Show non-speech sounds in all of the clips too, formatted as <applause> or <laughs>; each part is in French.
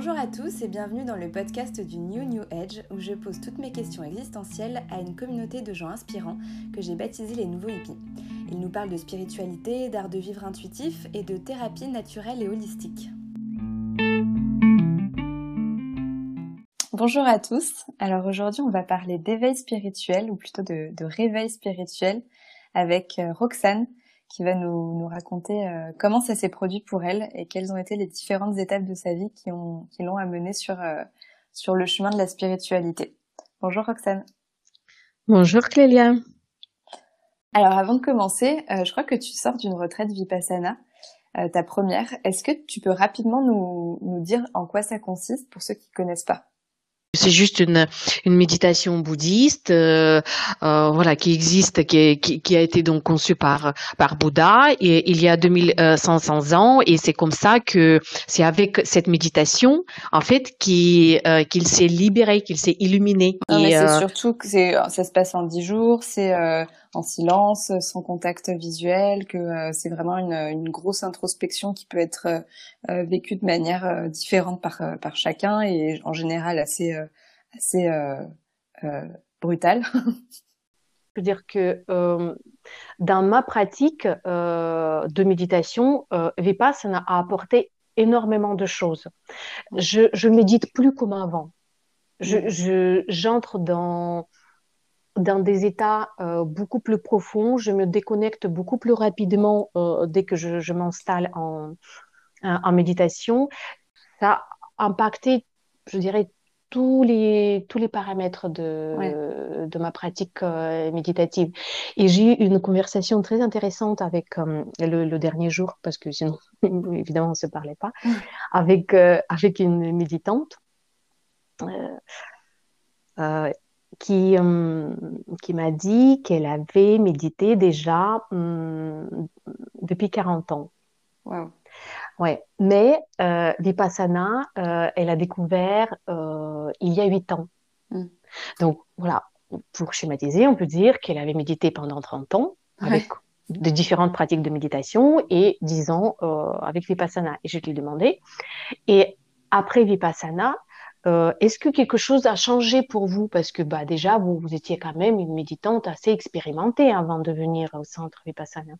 Bonjour à tous et bienvenue dans le podcast du New New Age où je pose toutes mes questions existentielles à une communauté de gens inspirants que j'ai baptisé les nouveaux hippies. Ils nous parlent de spiritualité, d'art de vivre intuitif et de thérapie naturelle et holistique. Bonjour à tous. Alors aujourd'hui on va parler d'éveil spirituel ou plutôt de, de réveil spirituel avec euh, Roxane qui va nous, nous raconter euh, comment ça s'est produit pour elle et quelles ont été les différentes étapes de sa vie qui ont qui l'ont amenée sur euh, sur le chemin de la spiritualité. Bonjour Roxane. Bonjour Clélia. Alors avant de commencer, euh, je crois que tu sors d'une retraite Vipassana, ta première. Est-ce que tu peux rapidement nous, nous dire en quoi ça consiste pour ceux qui connaissent pas? C'est juste une, une méditation bouddhiste, euh, euh, voilà, qui existe, qui, qui, qui, a été donc conçue par par Bouddha et il y a 2500 ans et c'est comme ça que c'est avec cette méditation en fait qui euh, qu'il s'est libéré, qu'il s'est illuminé. et c'est euh, surtout que c'est ça se passe en dix jours, c'est euh, en silence, sans contact visuel, que c'est vraiment une, une, grosse introspection qui peut être vécue de manière différente par par chacun et en général assez assez euh, euh, brutal. <laughs> Je veux dire que euh, dans ma pratique de méditation, Vipassana a apporté énormément de choses. Je, je médite plus comme avant. Je, j'entre dans dans des états beaucoup plus profonds. Je me déconnecte beaucoup plus rapidement dès que je, je m'installe en, en méditation. Ça a impacté, je dirais, tous les tous les paramètres de de ma pratique euh, méditative et j'ai eu une conversation très intéressante avec euh, le, le, dernier jour parce que sinon <laughs> évidemment on se parlait pas avec euh, avec une méditante qui qui m'a dit qu'elle avait médité déjà hum, depuis 40 ans wow. Ouais, mais euh, Vipassana, euh, elle a découvert euh, il y a huit ans. Mm. Donc voilà, pour schématiser, on peut dire qu'elle avait médité pendant 30 ans avec de différentes pratiques de méditation et 10 ans avec Vipassana. Et je lui ai demandé, et après Vipassana, euh, est-ce que quelque chose a changé pour vous? Parce que bah, déjà, vous, vous étiez quand même une méditante assez expérimentée avant de venir au centre Vipassana.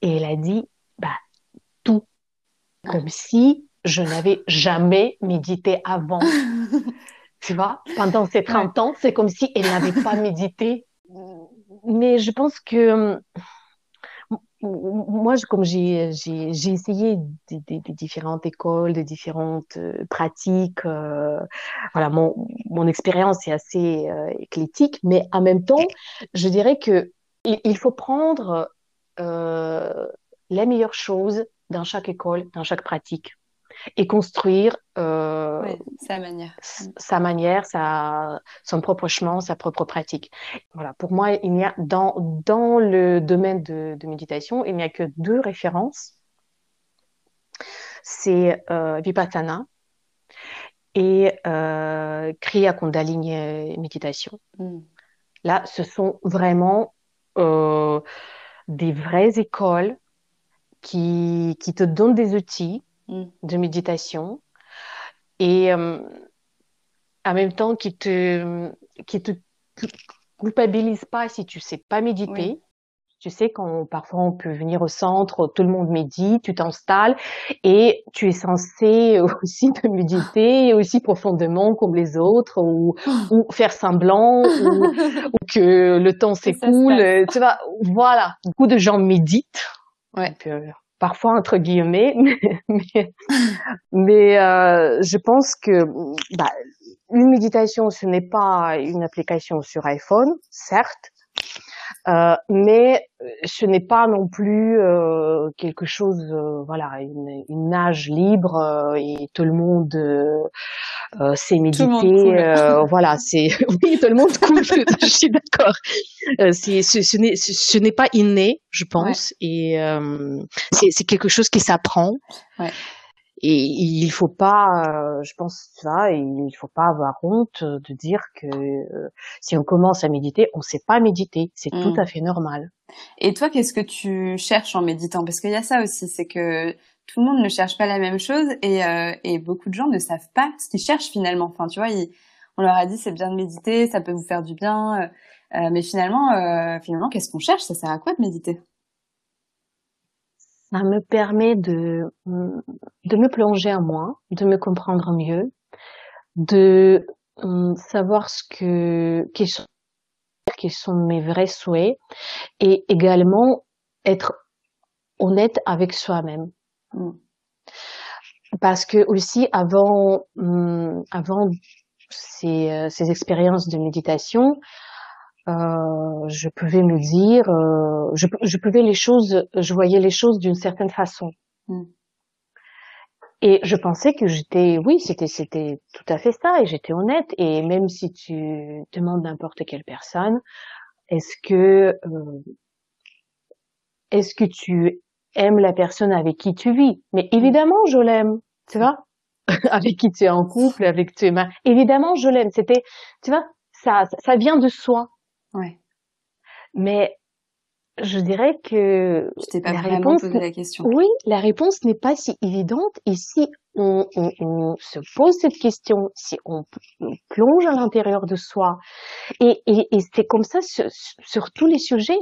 Et elle a dit, bah, comme si je n'avais jamais médité avant. <laughs> tu vois, pendant ces 30 ans, c'est comme si elle n'avait pas médité. <laughs> Mais je pense que moi, comme j'ai essayé des, différentes écoles, des différentes euh, pratiques, euh, voilà, mon, mon expérience est assez euh, éclectique, mais en même temps, je dirais que il, faut prendre les meilleures choses dans chaque école, dans chaque pratique, et construire euh, sa manière, sa manière, sa, son propre chemin, sa propre pratique. Voilà. Pour moi, il n'y a dans dans le domaine de, de méditation, il n'y a que deux références. C'est euh, Vipassana et euh, Kriya Kundalini Méditation. Mm. Là, ce sont vraiment euh, des vraies écoles qui, qui te donne des outils mm. de méditation et euh, en même temps qui te, qui te culpabilise pas si tu sais pas méditer. Tu sais, quand parfois on peut venir au centre, tout le monde médite, tu t'installes et tu es censé <laughs> aussi te méditer aussi profondément comme les autres ou, <gasps> ou faire semblant ou, <laughs> ou, que le temps s'écoule. Tu vois, voilà, beaucoup de gens méditent Ouais. Parfois entre guillemets, <laughs> mais, euh, je pense que bah, une méditation, ce n'est pas une application sur iPhone, certes, euh, mais euh, ce n'est pas non plus euh, quelque chose, euh, voilà, une, une, nage libre euh, et tout le monde sait méditer. voilà, c'est <laughs> oui, tout le monde coule. <laughs> je suis d'accord. c'est ce, ce n'est ce, n'est pas inné, je pense, et c'est quelque chose qui s'apprend. Ouais. Et il faut pas, euh, je pense ça, il faut pas avoir honte de dire que euh, si on commence à méditer, on sait pas méditer, c'est tout mmh. à fait normal. Et toi, qu'est-ce que tu cherches en méditant? Parce qu'il y a ça aussi, c'est que tout le monde ne cherche pas la même chose et, euh, et beaucoup de gens ne savent pas ce qu'ils cherchent finalement. Enfin, tu vois, on leur a dit c'est bien de méditer, ça peut vous faire du bien, euh, euh mais finalement, euh, finalement, qu'est-ce qu'on cherche? Ça sert à quoi de méditer? Ça me permet de de me plonger en moi, de me comprendre mieux, de savoir ce que quels sont, sont mes vrais souhaits et également être honnête avec soi-même. Mm. Parce que aussi avant, mm, avant ces, euh, ces expériences de méditation, euh, je pouvais me dire, euh, je, je, pouvais les choses, je voyais les choses d'une certaine façon. Mm. Et je pensais que j'étais, oui, c'était, c'était tout à fait ça, et j'étais honnête. Et même si tu demandes n'importe quelle personne, est-ce que, euh, est-ce que tu aimes la personne avec qui tu vis? Mais mm. évidemment, je l'aime, tu vois, <laughs> avec qui tu es en couple, avec qui tu es marié. Évidemment, je l'aime. C'était, tu vois, ça, ça vient de soi. Ouais. Mais je dirais que je t'ai pas la réponse, posé la question. Oui, la réponse n'est pas si évidente. Et si on, on, on, se pose cette question, si on, plonge à l'intérieur de soi, et, et, et c'est comme ça sur, sur, tous les sujets.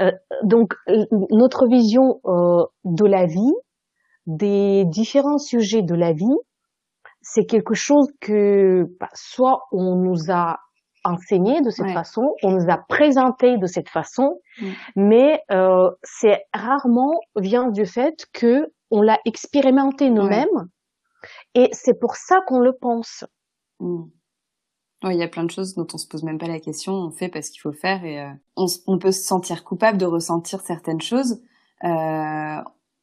Euh, donc notre vision euh, de la vie, des différents sujets de la vie, c'est quelque chose que bah, soit on nous a enseigné de cette façon, on nous a présenté de cette façon, mais euh, c'est rarement vient du fait que on l'a expérimenté nous-mêmes, et c'est pour ça qu'on le pense. Mm il y a plein de choses dont on se pose même pas la question, on fait parce qu'il faut faire et euh, on, on, peut se sentir coupable de ressentir certaines choses. Euh,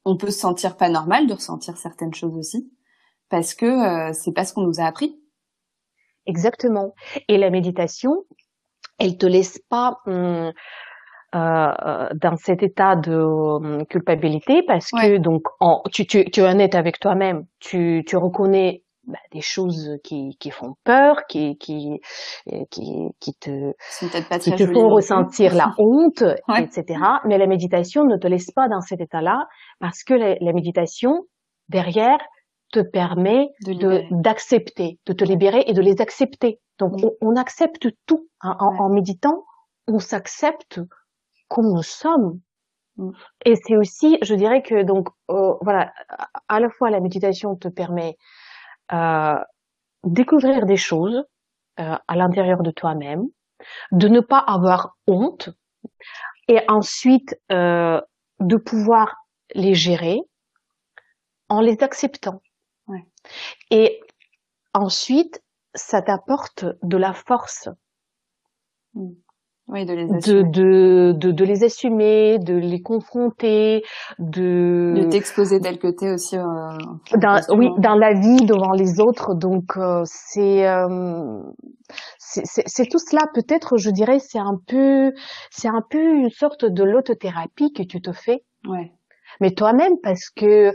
on peut se sentir pas normal de ressentir certaines choses aussi parce que c'est pas ce qu'on nous a appris. Exactement. Et la méditation, elle te laisse pas hum, euh, dans cet état de hum, culpabilité parce que donc en, tu, tu, tu es honnête avec toi-même, tu, tu reconnais bah, des choses qui, qui font peur, qui, qui, euh, qui, qui te, qui te font ressentir la <laughs> honte, etc. Mais la méditation ne te laisse pas dans cet état-là parce que la, la méditation, derrière, te permet d'accepter, de, de, te libérer et de les accepter. Donc, on, on, accepte tout. En, en méditant, on s'accepte comme nous sommes. Mm. Et c'est aussi, je dirais que donc, euh, voilà, à la fois la méditation te permet euh, découvrir des choses euh, à l'intérieur de toi-même, de ne pas avoir honte, et ensuite euh, de pouvoir les gérer en les acceptant. Et ensuite, ça t'apporte de la force. Oui, de les assumer. De, de, de, les assumer, de les confronter, de... De t'exposer tel que t'es aussi. Euh, dans, oui, dans la vie, devant les autres. Donc, euh, c'est, euh, c'est tout cela. Peut-être, je dirais, c'est un peu, c'est un peu une sorte de lotothérapie que tu te fais. Ouais. Mais toi-même, parce que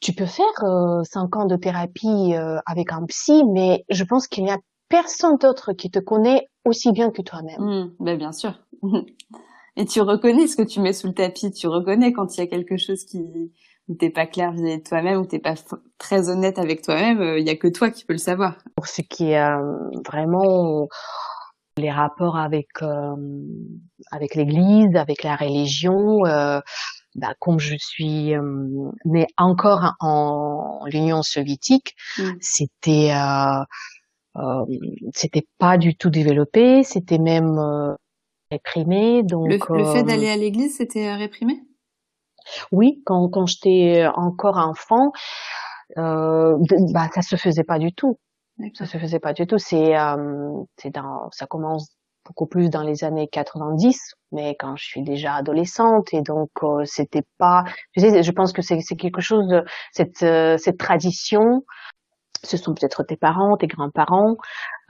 tu peux faire euh, cinq ans de thérapie euh, avec un psy, mais je pense qu'il n'y a personne d'autre qui te connaît aussi bien que toi-même. Mmh, ben bien sûr. <laughs> Et tu reconnais ce que tu mets sous le tapis. Tu reconnais quand il y a quelque chose qui où t'es pas clair vis-à-vis de toi-même, où t'es pas très honnête avec toi-même. Euh, il y a que toi qui peux le savoir. Pour ce qui est euh, vraiment les rapports avec euh, avec l'Église, avec la religion. Bah, comme je suis née encore en, l'Union soviétique, mmh. c'était euh, c'était pas du tout développé, c'était même euh, réprimé. Donc le, fait euh, d'aller à l'église, c'était réprimé? Oui, quand quand j'étais encore enfant, bah ça se faisait pas du tout. Ça se faisait pas du tout. C'est c'est dans ça commence beaucoup plus dans les années 90, mais quand je suis déjà adolescente et donc c'était pas. Je, sais, je pense que c'est quelque chose de cette cette tradition ce sont peut-être tes parents, tes grands-parents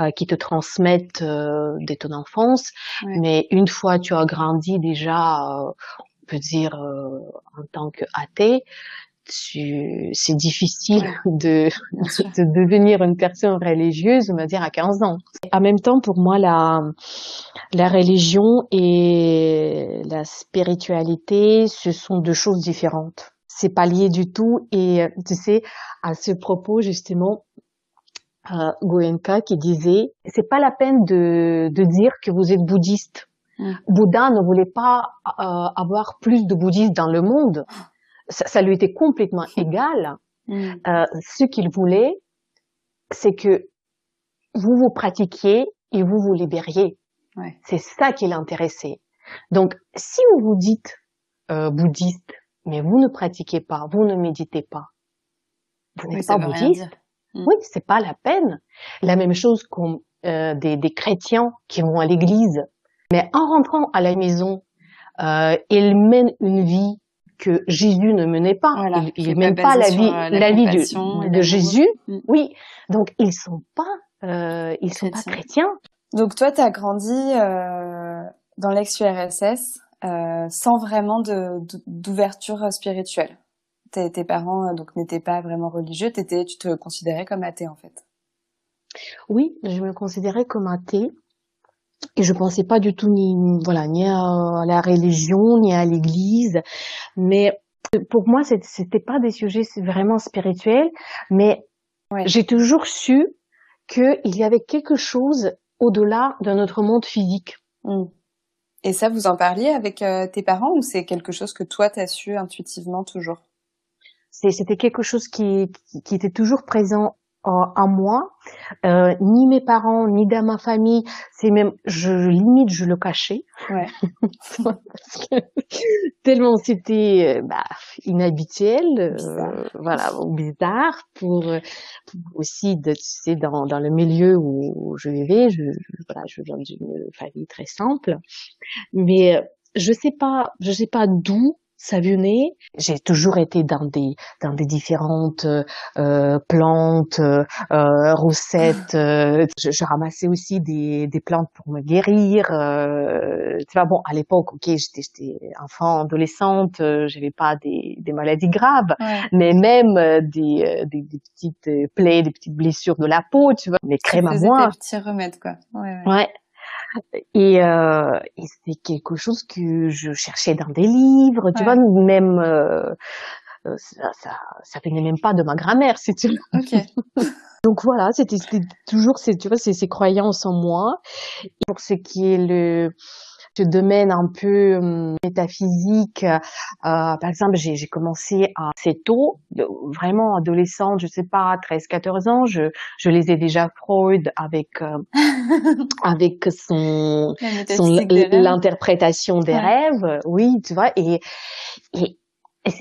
euh, qui te transmettent euh, dès ton enfance. Mais une fois tu as grandi déjà, euh, on peut dire en tant que athée, c'est difficile de, de devenir une personne religieuse, on va dire à 15 ans. En même temps, pour moi, la, la religion et la spiritualité, ce sont deux choses différentes c'est pas lié du tout. Et tu sais, à ce propos justement, euh, Goenka qui disait c'est pas la peine de, de dire que vous êtes bouddhiste. Mm. Bouddha ne voulait pas euh, avoir plus de bouddhistes dans le monde. Ça, ça lui était complètement <laughs> égal. Mm. Euh, ce qu'il voulait, c'est que vous vous pratiquiez et vous vous libériez. Ouais. C'est ça qui l'intéressait. Donc, si vous vous dites euh, bouddhiste, mais vous ne pratiquez pas, vous ne méditez pas, vous n'êtes pas bouddhiste. Mm. Oui, c'est pas la peine. La même chose comme euh, des, des, chrétiens qui vont à l'église, mais en rentrant à la maison, euh, ils mènent une vie que Jésus ne menait pas. ils, ne mènent pas la vie, la, vie de, de Jésus. Mm. Oui, donc ils sont pas, euh, ils sont pas chrétiens. Donc toi, tu as grandi euh, dans l'ex-URSS euh, sans vraiment d'ouverture spirituelle tes, parents euh, donc n'étaient pas vraiment religieux, t'étais, tu te considérais comme athée en fait. Oui, je me considérais comme athée et je pensais pas du tout ni voilà ni à la religion ni à l'Église, mais pour moi c'était pas des sujets vraiment spirituels, mais j'ai toujours su qu'il y avait quelque chose au-delà de notre monde physique. Mmh. Et ça, vous en parliez avec euh, tes parents ou c'est quelque chose que toi t'as su intuitivement toujours? C'était quelque chose qui, qui, était toujours présent en, moi. Euh, ni mes parents, ni dans ma famille, c'est même, je limite, je le cachais. Ouais. <laughs> Parce que <laughs> tellement c'était euh, bah, inhabituel, euh, voilà, bizarre pour, pour aussi, de, tu sais, dans, dans le milieu où je vivais, je, voilà, je viens d'une famille très simple, mais je sais pas, je sais pas d'où ça venait. J'ai toujours été dans des dans des différentes euh, plantes, euh, recettes. Euh, je, je, ramassais aussi des, des plantes pour me guérir. Euh, tu vois, bon, à l'époque, ok, j'étais j'étais enfant, adolescente, euh, j'avais pas des, des maladies graves, mais même des, des, des petites plaies, des petites blessures de la peau, tu vois, mes crèmes à moi. Des petits remèdes, quoi. Ouais. ouais. ouais. Et, euh, et c'était quelque chose que je cherchais dans des livres, tu vois, même euh, euh, ça, ça, ça venait même pas de ma grand-mère, si tu veux. Okay. <laughs> Donc voilà, c'était toujours ces, tu vois, ces, ces croyances en moi. Et pour ce qui est le ce domaine un peu hum, métaphysique. Euh, par exemple, j'ai commencé assez tôt, vraiment adolescente, je sais pas, 13-14 ans, je, je lisais déjà Freud avec euh, <laughs> avec son l'interprétation des rêves, oui, tu vois, et, et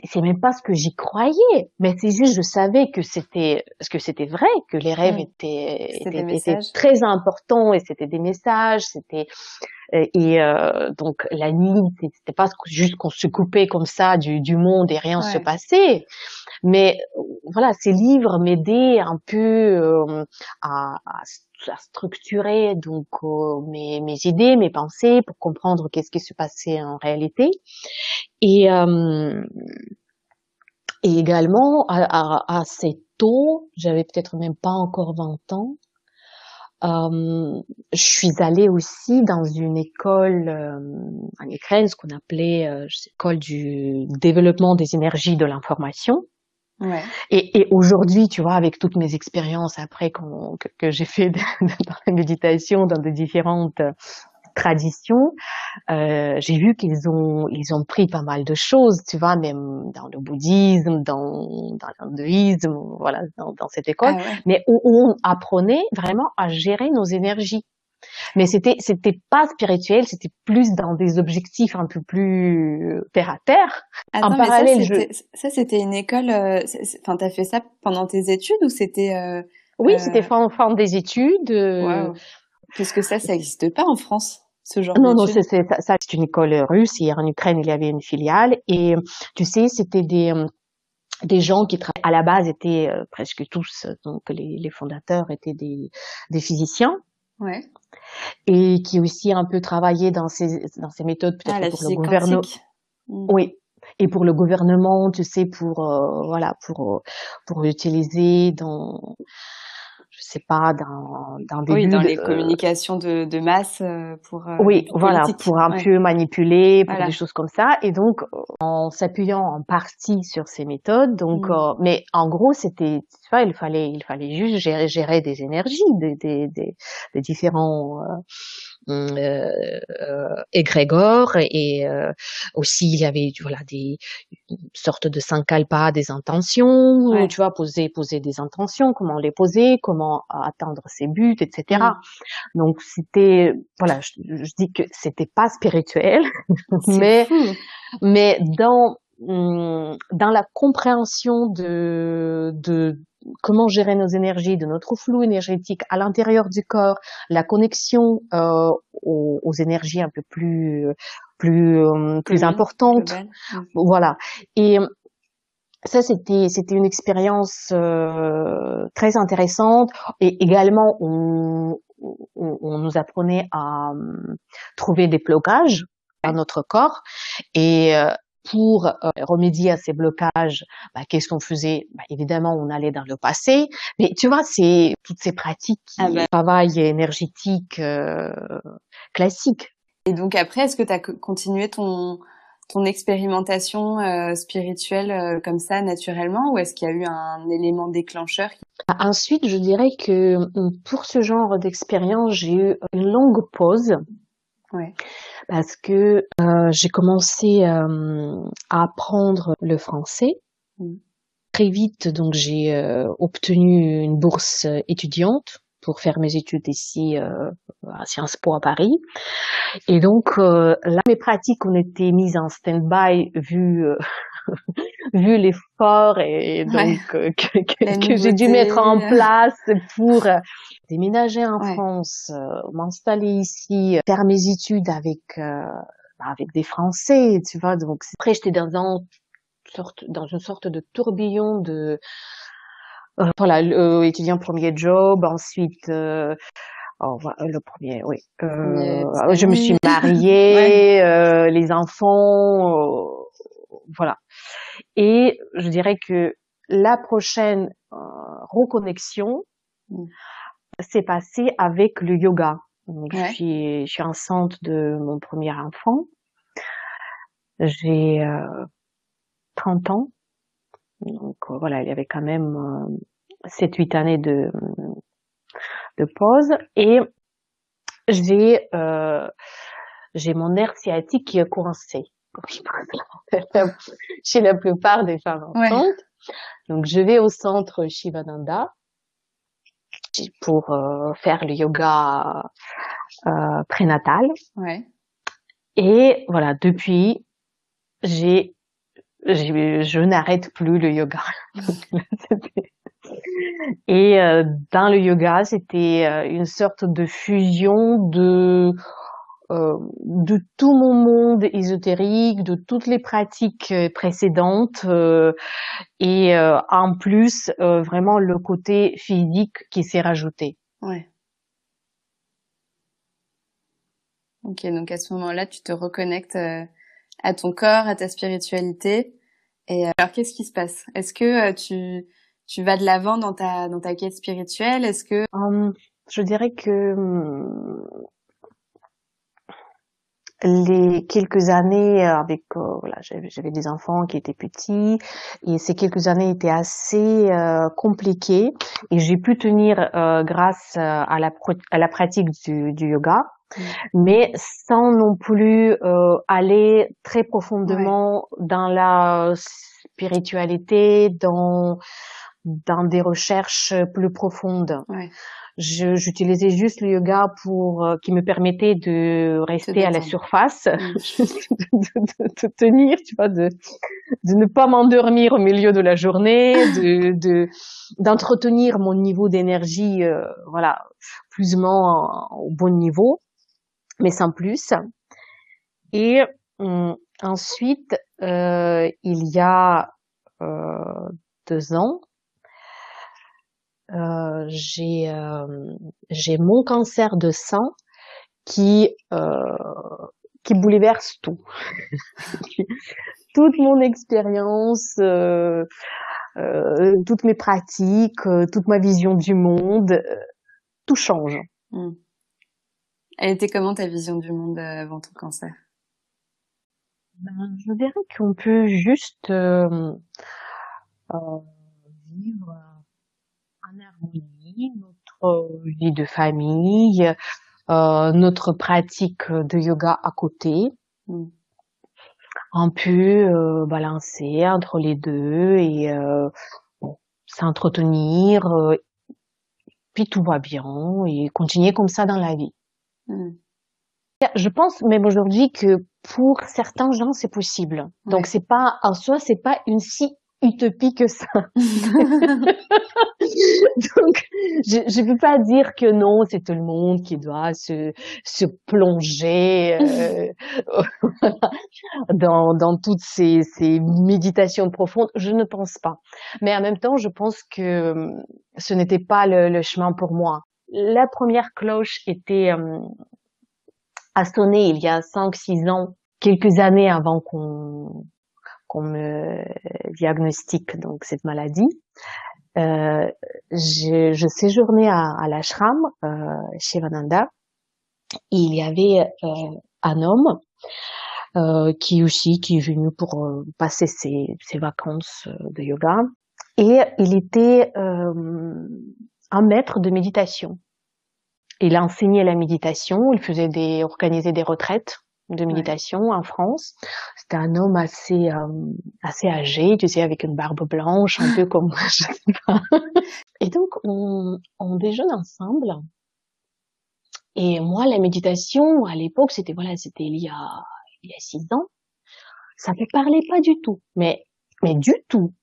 c'est même pas ce que j'y croyais, mais c'est juste je savais que c'était ce que c'était vrai, que les rêves étaient, étaient, très importants et c'était des messages, c'était euh, et euh, donc la nuit c'était pas juste qu'on se coupait comme ça du, du monde et rien se passait, mais voilà ces livres m'aidaient un peu euh, à, à, à, structurer donc mes, mes idées, mes pensées pour comprendre qu'est-ce qui se passait en réalité. Et, euh, et également, à, assez tôt, j'avais peut-être même pas encore 20 ans, euh, je suis allée aussi dans une école euh, en Ukraine, ce qu'on appelait euh, l'école du développement des énergies de l'information. Ouais. Et, et aujourd'hui, tu vois, avec toutes mes expériences après que, que j'ai fait <laughs> dans la méditation, dans de différentes tradition, euh, j'ai vu qu'ils ont ils ont pris pas mal de choses, tu vois, même dans le bouddhisme, dans dans l'hindouisme, voilà, dans, dans cette école, ah mais où, on apprenait vraiment à gérer nos énergies. Mais c'était c'était pas spirituel, c'était plus dans des objectifs un peu plus terre à terre. en parallèle, ça c'était une école. Euh, enfin, t'as fait ça pendant tes études ou c'était euh, Oui, euh... c'était fin, fin des études. Euh, Parce que ça, ça n'existe pas en France genre Non, non, c'est ça, c'est une école russe. Et en Ukraine, il y avait une filiale. Et tu sais, c'était des euh, des gens qui à la base étaient euh, presque tous donc les, les fondateurs étaient des des physiciens. Ouais. Et qui aussi un peu travaillaient dans ces dans ces méthodes peut-être ah, pour le gouvernement. Hmm. Oui, et pour le gouvernement, tu sais, pour euh, voilà, pour pour utiliser dans sais pas, dans, dans des oui, dans les communications de, de masse euh, pour euh, oui, voilà, pour un peu manipuler, pour des choses comme ça. Et donc, en s'appuyant en partie sur ces méthodes, donc, mm. mais en gros, c'était, tu vois, il fallait, il fallait juste gérer, gérer des énergies, des, des, des, des différents euh, égrégores et aussi il y avait voilà des sortes de sankalpa, des intentions, tu vois, poser poser des intentions, comment les poser, comment atteindre ses buts, etc. Mm. Donc c'était voilà, je, dis que c'était pas spirituel, mais mais dans dans la compréhension de, de comment gérer nos énergies, de notre flou énergétique à l'intérieur du corps, la connexion euh, aux, aux, énergies un peu plus plus euh, plus importantes, voilà. Et ça c'était c'était une expérience euh, très intéressante. Et également on, on, on nous apprenait à euh, trouver des blocages à notre corps. Et euh, pour euh, remédier à ces blocages, bah, qu'est-ce qu'on faisait? Bah, Évidemment, on allait dans le passé, mais tu vois, c'est toutes ces pratiques, ah bah. travail énergétique euh, classique. Et donc après, est-ce que tu as continué ton ton expérimentation euh, spirituelle euh, comme ça naturellement ou est-ce qu'il y a eu un élément déclencheur Ensuite, je dirais que pour ce genre d'expérience, j'ai eu une longue pause. Ouais parce que euh, j'ai commencé euh, à apprendre le français. Mm. Très vite, donc j'ai euh, obtenu une bourse étudiante pour faire mes études ici à Sciences Po à Paris. Et donc là, mes pratiques ont été mises en stand-by vu <laughs> vu l'effort et donc que, que j'ai dû mettre en place pour déménager en France, euh, m'installer ici, faire mes études avec euh, avec des Français, tu vois. Donc après, j'étais dans un sorte dans une sorte de tourbillon de euh, voilà, étudiant premier job, ensuite euh, oh, le premier, oui. Euh, je me suis mariée, <laughs> euh, les enfants, voilà. Et je dirais que la prochaine reconnexion, mm s'est passé avec le yoga. je, suis, je suis enceinte de mon premier enfant. J'ai euh, 30 ans. Donc euh, voilà, il y avait quand même euh, 7-8 années de, de pause. Et j'ai euh, j'ai mon nerf sciatique qui est coincé. <laughs> Chez la plupart des femmes enceintes. Donc je vais au centre Shivananda pour euh, faire le yoga euh, prénatal. Ouais. Et voilà, depuis, j'ai, je n'arrête plus le yoga. <laughs> Et euh, dans le yoga, c'était une sorte de fusion de euh, de tout mon monde ésotérique, de toutes les pratiques euh, précédentes euh, et en plus vraiment le côté physique qui s'est rajouté. Ouais. Ok, donc à ce moment-là, tu te reconnectes à ton corps, à ta spiritualité. Et alors, qu'est-ce qui se passe? Est-ce que tu tu vas de l'avant dans ta dans ta quête spirituelle? Est-ce que hum, je dirais que hum, les quelques années euh, avec euh, voilà j'avais des enfants qui étaient petits et ces quelques années étaient assez euh, compliquées et j'ai pu tenir euh, grâce à la à la pratique du, du yoga mmh. mais sans non plus aller très profondément dans la spiritualité dans dans des recherches plus profondes. Ouais j'utilisais juste le yoga pour euh, qui me permettait de rester à la surface, mm. <laughs> de, tenir, tu vois, de de ne pas m'endormir au milieu de la journée, de de d'entretenir mon niveau d'énergie, euh, voilà, plus ou moins au bon niveau, mais sans plus. Et hum, ensuite, euh, il y a euh, deux ans, euh, j'ai euh, j'ai mon cancer de sang qui euh, qui bouleverse tout. <laughs> Toute mon expérience toutes mes pratiques, toute ma vision du monde, tout change. Hmm. Elle était comment ta vision du monde avant ton cancer? Ben, Je dirais qu'on peut juste en harmonie notre vie de famille, euh, notre pratique de yoga à côté. Mm. On peut euh, balancer entre les deux et euh, s'entretenir, puis tout va bien et continuer comme ça dans la vie. Mm. Je pense même aujourd'hui que pour certains gens c'est possible. Donc c'est pas en soi c'est pas une si que ça. <laughs> Donc, je ne veux pas dire que non, c'est tout le monde qui doit se, se plonger euh, <laughs> dans, dans toutes ces, ces méditations profondes. Je ne pense pas. Mais en même temps, je pense que hum, ce n'était pas le, le, chemin pour moi. La première cloche était euh, a sonné il y a 5-6 ans, quelques années avant qu'on qu'on me diagnostique donc cette maladie. Euh, je, je séjournais à, à l'ashram euh, chez Vananda. il y avait euh, un homme euh, qui aussi qui est venu pour euh, passer ses, ses, vacances de yoga et il était un maître de méditation. Il a enseigné la méditation, il faisait des organisait des retraites de méditation en France. C'était un homme assez euh, assez âgé, tu sais, avec une barbe blanche, un peu <laughs> comme moi, je sais pas. Et donc on, on déjeune ensemble. Et moi, la méditation à l'époque, c'était voilà, c'était il y a il y a six ans. Ça me parlait pas du tout, mais mais du tout.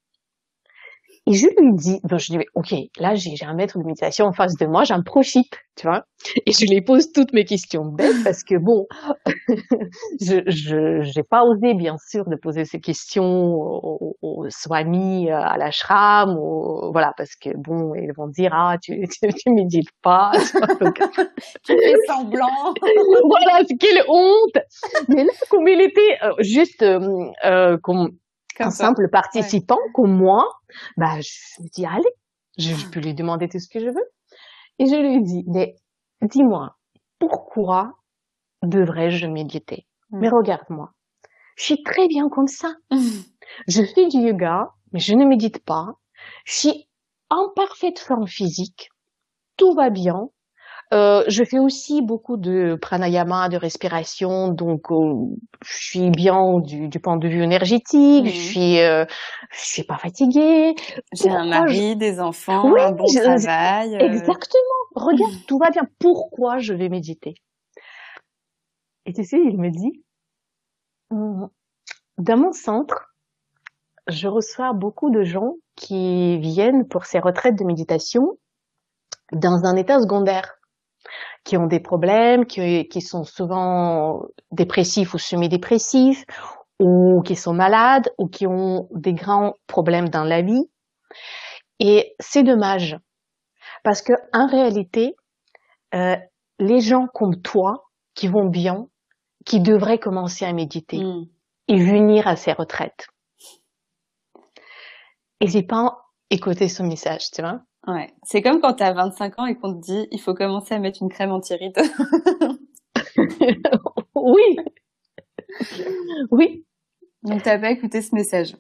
Et je lui dis, donc je dis, ok, là j'ai un maître de méditation en face de moi, j'en profite, tu vois. Et je lui pose toutes mes questions bêtes parce que bon, <laughs> je je j'ai pas osé bien sûr de poser ces questions aux, aux swami euh, à l'ashram, ou voilà, parce que bon, ils vont dire ah tu <laughs> tu, tu médites pas, tu <laughs> fais semblant. voilà, quelle honte. Mais là, comme il était euh, juste euh, euh comme un simple participant comme moi, bah, je me dis, allez, je, peux lui demander tout ce que je veux. Et je lui dis, mais dis-moi, pourquoi devrais-je méditer? Mm. Mais regarde-moi, je suis très bien comme ça. <laughs> Je fais du yoga, mais je ne médite pas. Je suis en parfaite forme physique. Tout va bien. Euh, je fais aussi beaucoup de pranayama, de respiration, donc euh, je suis bien du, du, point de vue énergétique, je suis, euh, je suis pas fatiguée. J'ai un mari, des enfants, un bon travail. Exactement. Regarde, <laughs> tout va bien. Pourquoi je vais méditer? Et tu sais, il me dit, mmh, dans mon centre, je reçois beaucoup de gens qui viennent pour ces retraites de méditation dans un état secondaire qui ont des problèmes, qui, qui sont souvent dépressifs ou semi-dépressifs, ou qui sont malades, ou qui ont des grands problèmes dans la vie. Et c'est dommage, parce que en réalité, euh, les gens comme toi, qui vont bien, qui devraient commencer à méditer mm. et venir à ces retraites. Et j'ai pas écouté ce message, tu vois. Ouais. C'est comme quand tu as 25 ans et qu'on te dit il faut commencer à mettre une crème anti-rides. <laughs> oui. Oui. Donc t'as pas écouté ce message.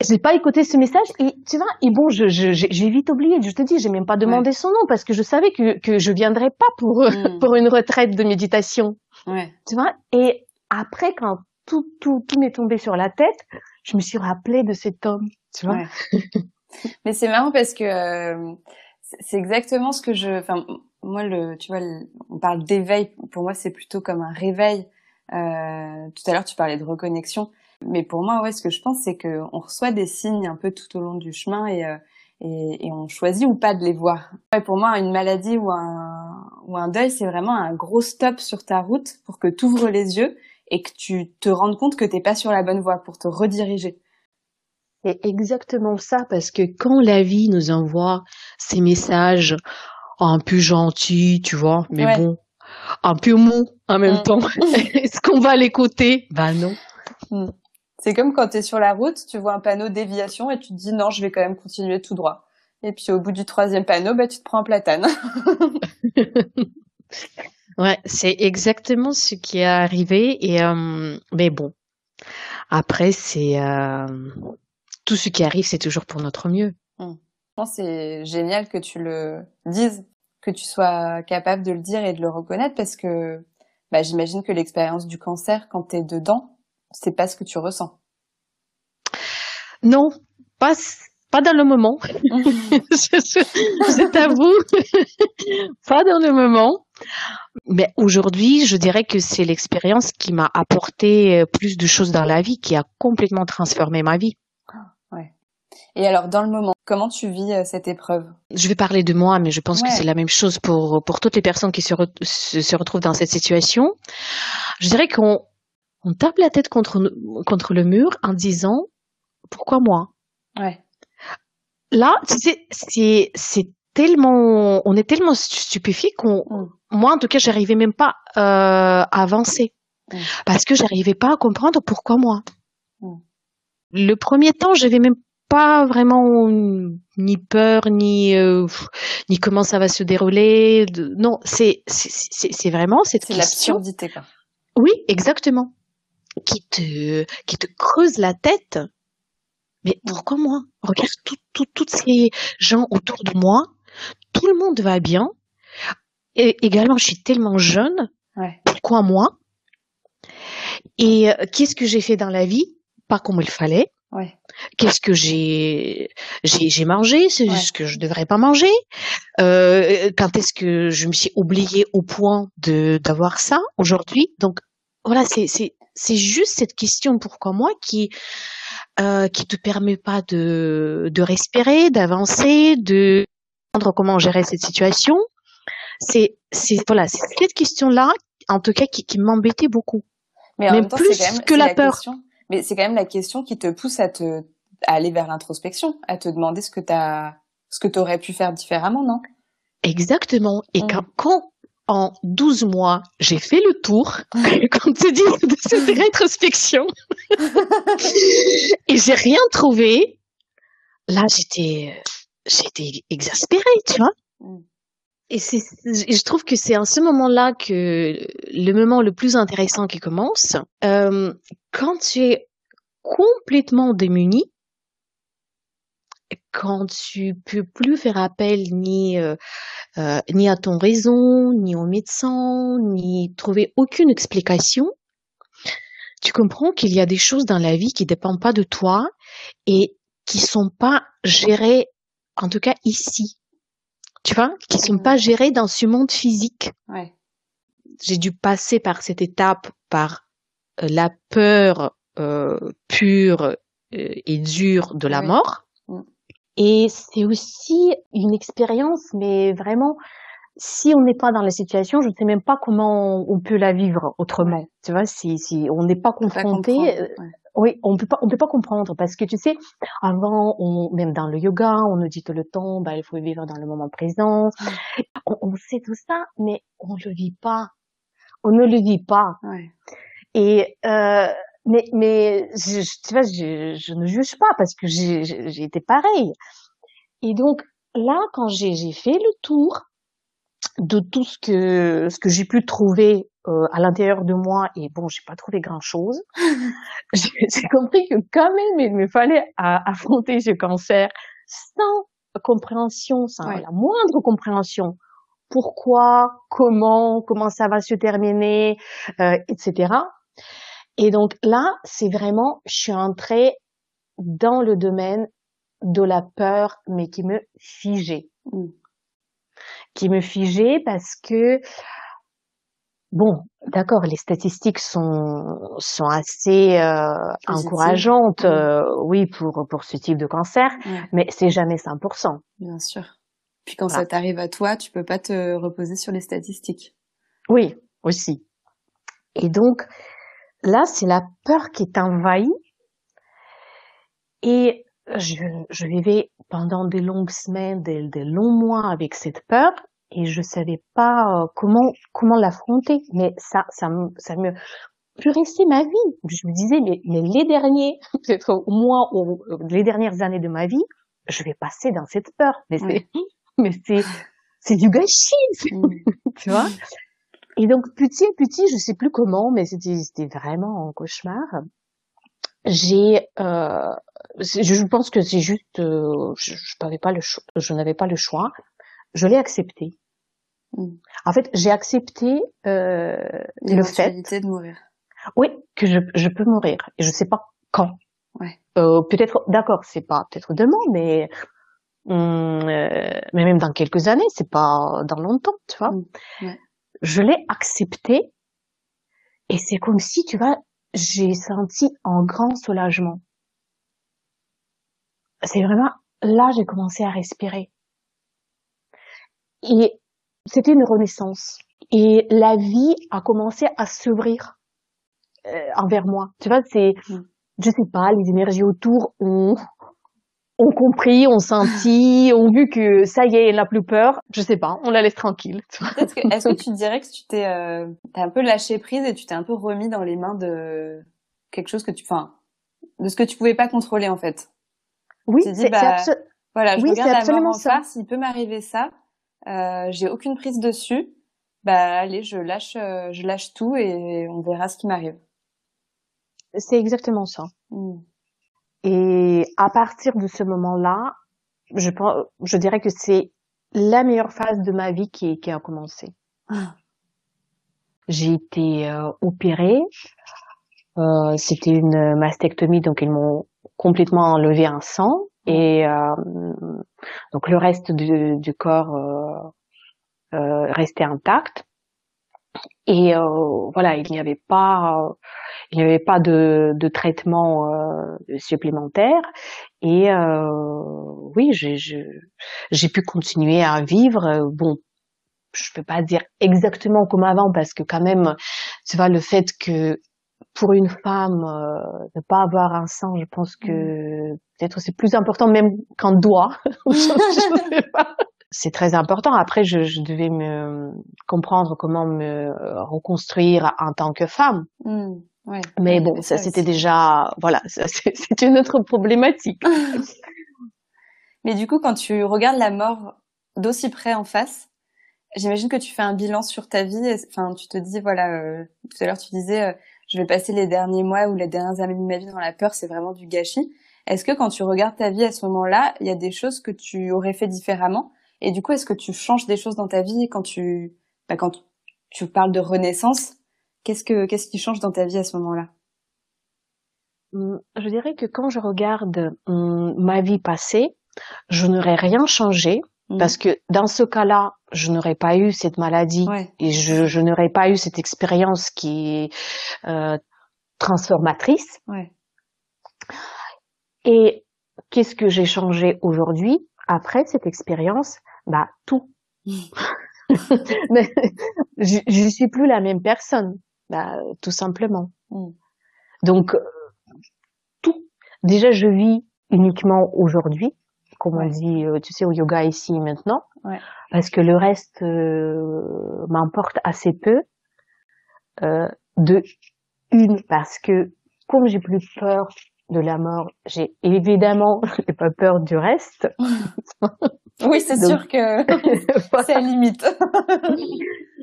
J'ai pas écouté ce message et tu vois et bon je j'ai vite oublié je te dis j'ai même pas demandé son nom parce que je savais que que je viendrais pas pour hmm. <laughs> pour une retraite de méditation. Ouais. Tu vois et après quand tout tout tout m'est tombé sur la tête je me suis rappelé de cet homme tu vois. Ouais. <laughs> <laughs> Mais c'est marrant parce que euh, c'est exactement ce que je. Enfin, moi, le, tu vois, on parle d'éveil. Pour moi, c'est plutôt comme un réveil. Euh, tout à l'heure, tu parlais de reconnexion. Mais pour moi, ouais, ce que je pense, c'est que on reçoit des signes un peu tout au long du chemin et, euh, et, et, on choisit ou pas de les voir. Ouais, pour moi, une maladie ou un, ou un deuil, c'est vraiment un gros stop sur ta route pour que tu ouvres les yeux et que tu te rendes compte que t'es pas sur la bonne voie pour te rediriger. C'est exactement ça, parce que quand la vie nous envoie ces messages un peu gentils, tu vois, mais bon, un peu mou en même mm. temps, <laughs> est-ce qu'on va l'écouter? Ben non. Mm. C'est comme quand tu es sur la route, tu vois un panneau déviation et tu te dis non, je vais quand même continuer tout droit. Et puis au bout du troisième panneau, bah, tu te prends un platane. <laughs> ouais, c'est exactement ce qui est arrivé. Et euh, mais bon, après c'est euh, tout ce qui arrive, c'est toujours pour notre mieux. Hum. C'est génial que tu le dises, que tu sois capable de le dire et de le reconnaître, parce que bah, j'imagine que l'expérience du cancer, quand tu es dedans, c'est pas ce que tu ressens. Non, pas pas dans le moment. c'est à vous. pas dans le moment. Mais aujourd'hui, je dirais que c'est l'expérience qui m'a apporté euh, plus de choses dans la vie, qui a complètement transformé ma vie. Et alors, dans le moment, comment tu vis euh, cette épreuve? Je vais parler de moi, mais je pense que c'est la même chose pour, pour toutes les personnes qui se, se, retrouvent dans cette situation. Je dirais qu'on on tape la tête contre, contre le mur en disant pourquoi moi? Ouais là, c'est tellement, on est tellement stupéfié qu'on, mm. moi en tout cas, j'arrivais même pas euh, à avancer mm. parce que j'arrivais pas à comprendre pourquoi moi. Mm. Le premier temps, j'avais même pas vraiment ni peur ni euh, ni comment ça va se dérouler. Non, c'est c'est c'est vraiment cette c'est l'absurdité. Oui, exactement. Qui te qui te creuse la tête mais pourquoi moi? Regarde tout, toutes ces gens autour de moi. Tout le monde va bien. Et également, je suis tellement jeune. Pourquoi moi? Et euh, qu'est-ce que j'ai fait dans la vie? Pas comme il fallait. Qu'est-ce que j'ai j'ai mangé? C'est ce que je devrais pas manger. Euh, quand est-ce que je me suis oubliée au point de d'avoir ça aujourd'hui? Donc voilà, c'est c'est c'est juste cette question pourquoi moi qui euh, qui te permet pas de, de respirer, d'avancer, de comprendre comment gérer cette situation. C'est, c'est voilà, c'est cette question-là, en tout cas, qui, qui m'embêtait beaucoup. Mais même, plus que la, peur. Mais c'est quand même la question qui te pousse à te à aller vers l'introspection, à te demander ce que t'as, ce que t'aurais pu faire différemment, non? Exactement. Et mmh. quand, quand en 12 mois, j'ai fait le tour, <laughs> <laughs> comme tu dis, de cette rétrospection. <laughs> et j'ai rien trouvé. Là, j'étais, j'étais exaspérée, tu vois? Et c'est, je trouve que c'est à ce moment-là que le moment le plus intéressant qui commence. Euh, quand tu es complètement démuni, quand tu peux plus faire appel ni euh, euh, ni à ton raison, ni au médecin, ni trouver aucune explication, tu comprends qu'il y a des choses dans la vie qui dépendent pas de toi et qui sont pas gérées, en tout cas ici. Tu vois, qui sont pas gérées dans ce monde physique. Ouais. J'ai dû passer par cette étape, par euh, la peur euh, pure et dure de la mort et c'est aussi une expérience, mais vraiment, si on n'est pas dans la situation, je ne sais même pas comment on peut la vivre autrement. Tu vois, si, si on n'est pas confronté, euh, oui, on peut pas, on peut pas comprendre parce que tu sais, avant, on, même dans le yoga, on nous dit tout le temps, bah, il faut vivre dans le moment présent. On, on, sait tout ça, mais on le vit pas. On ne le vit pas. Ouais. Et euh, mais, mais je, tu vois, je, je ne juge pas parce que j'ai été pareil. Et donc là, quand j'ai fait le tour de tout ce que ce que j'ai pu trouver euh, à l'intérieur de moi, et bon, j'ai pas trouvé grand chose. <laughs> j'ai compris que quand même, il me fallait affronter ce cancer sans compréhension, sans la moindre compréhension. Pourquoi, comment, comment ça va se terminer, euh, etc. Et donc là, c'est vraiment, je suis entrée dans le domaine de la peur, mais qui me figeait. Mm. Qui me figeait parce que, bon, d'accord, les statistiques sont, sont assez euh, encourageantes, euh, oui, pour, pour ce type de cancer, mais c'est jamais 100%. Bien sûr. Puis quand ça t'arrive à toi, tu peux pas te reposer sur les statistiques. Oui, aussi. Et donc, Là, c'est la peur qui est envahie. Et je, je vivais pendant des longues semaines, des, des, longs mois avec cette peur et je savais pas euh, comment comment l'affronter. Mais ça, ça me, ça me rester ma vie. Je me disais, mais, mais les derniers, <laughs> peut-être mois ou les dernières années de ma vie, je vais passer dans cette peur. Mais c'est, <laughs> mais c'est, c'est du gâchis, <laughs> tu vois? Et donc petit à petit, je sais plus comment, mais c'était, c'était vraiment un cauchemar. J'ai, euh, je pense que c'est juste, euh, je, je n'avais pas le choix, je n'avais pas le choix. Je l'ai accepté. Mm. En fait, j'ai accepté euh, le fait de mourir. Oui, que je, je peux mourir et je sais pas quand. Ouais. Euh, peut-être, d'accord, c'est pas peut-être demain, mais hum, euh, mais même dans quelques années, c'est pas dans longtemps, tu vois. Mm. Je l'ai accepté et c'est comme si, tu vois, j'ai senti un grand soulagement. C'est vraiment là j'ai commencé à respirer. Et c'était une renaissance. Et la vie a commencé à s'ouvrir euh, envers moi. Tu vois, c'est, mm. je sais pas, les énergies autour ont, ont compris, ont senti, <laughs> ont vu que ça y est, elle n'a plus peur. Je sais pas, on la laisse tranquille. <laughs> Est-ce que, est que, tu dirais que tu t'es, euh, t'as un peu lâché prise et tu t'es un peu remis dans les mains de quelque chose que tu, enfin, de ce que tu pouvais pas contrôler en fait? Oui, c'est bah, voilà, je regarde la mort en face, il peut m'arriver ça j'ai aucune prise dessus, bah allez, je lâche, euh, je lâche tout et on verra ce qui m'arrive. C'est exactement ça. Mm. Et à partir de ce moment-là, je pense, je dirais que c'est la meilleure phase de ma vie qui, qui a commencé. Ah. J'ai été euh, opérée. Euh, C'était une mastectomie, donc ils m'ont complètement enlevé un sang. Et euh, donc le reste du, du corps euh, euh, restait intact. Et voilà, il n'y avait pas, il n'y avait pas de, de traitement supplémentaire. Et oui, j'ai pu continuer à vivre. Bon, je peux pas dire exactement comme avant parce que quand même, tu vois, le fait que pour une femme euh, ne pas avoir un sang, je pense que mm. peut-être c'est plus important même qu'un doigt. <laughs> c'est très important. Après, je, je, devais me comprendre comment me reconstruire en tant que femme. Mm. Ouais, Mais bon, ça, c'était déjà, voilà, c'est une autre problématique. <laughs> Mais du coup, quand tu regardes la mort d'aussi près en face, j'imagine que tu fais un bilan sur ta vie. Enfin, tu te dis, voilà, euh, tout à l'heure tu disais, euh, je vais passer les derniers mois ou les dernières années de ma vie dans la peur, c'est vraiment du gâchis. Est-ce que quand tu regardes ta vie à ce moment-là, il y a des choses que tu aurais fait différemment? Et du coup, est-ce que tu changes des choses dans ta vie quand tu, bah, quand tu parles de renaissance? Qu'est-ce que, qu'est-ce qui change dans ta vie à ce moment-là? Hum, Je dirais que quand je regarde hum, ma vie passée, je n'aurais rien changé Mm. Parce que dans ce cas-là, je n'aurais pas eu cette maladie et je, je n'aurais pas eu cette expérience qui est euh, transformatrice. Ouais. Et qu'est-ce que j'ai changé aujourd'hui? Après cette expérience Bah tout. Mm. <laughs> je, je suis plus la même personne, bah, tout simplement. Mm. Donc euh, tout. Déjà, je vis uniquement aujourd'hui comme on dit, euh, tu sais, au yoga ici maintenant, ouais. parce que le reste euh, m'importe assez peu. Euh, de une, parce que comme j'ai plus peur de la mort, j'ai évidemment <laughs> j'ai pas peur du reste. <laughs> oui, c'est sûr que <laughs> c'est à limite.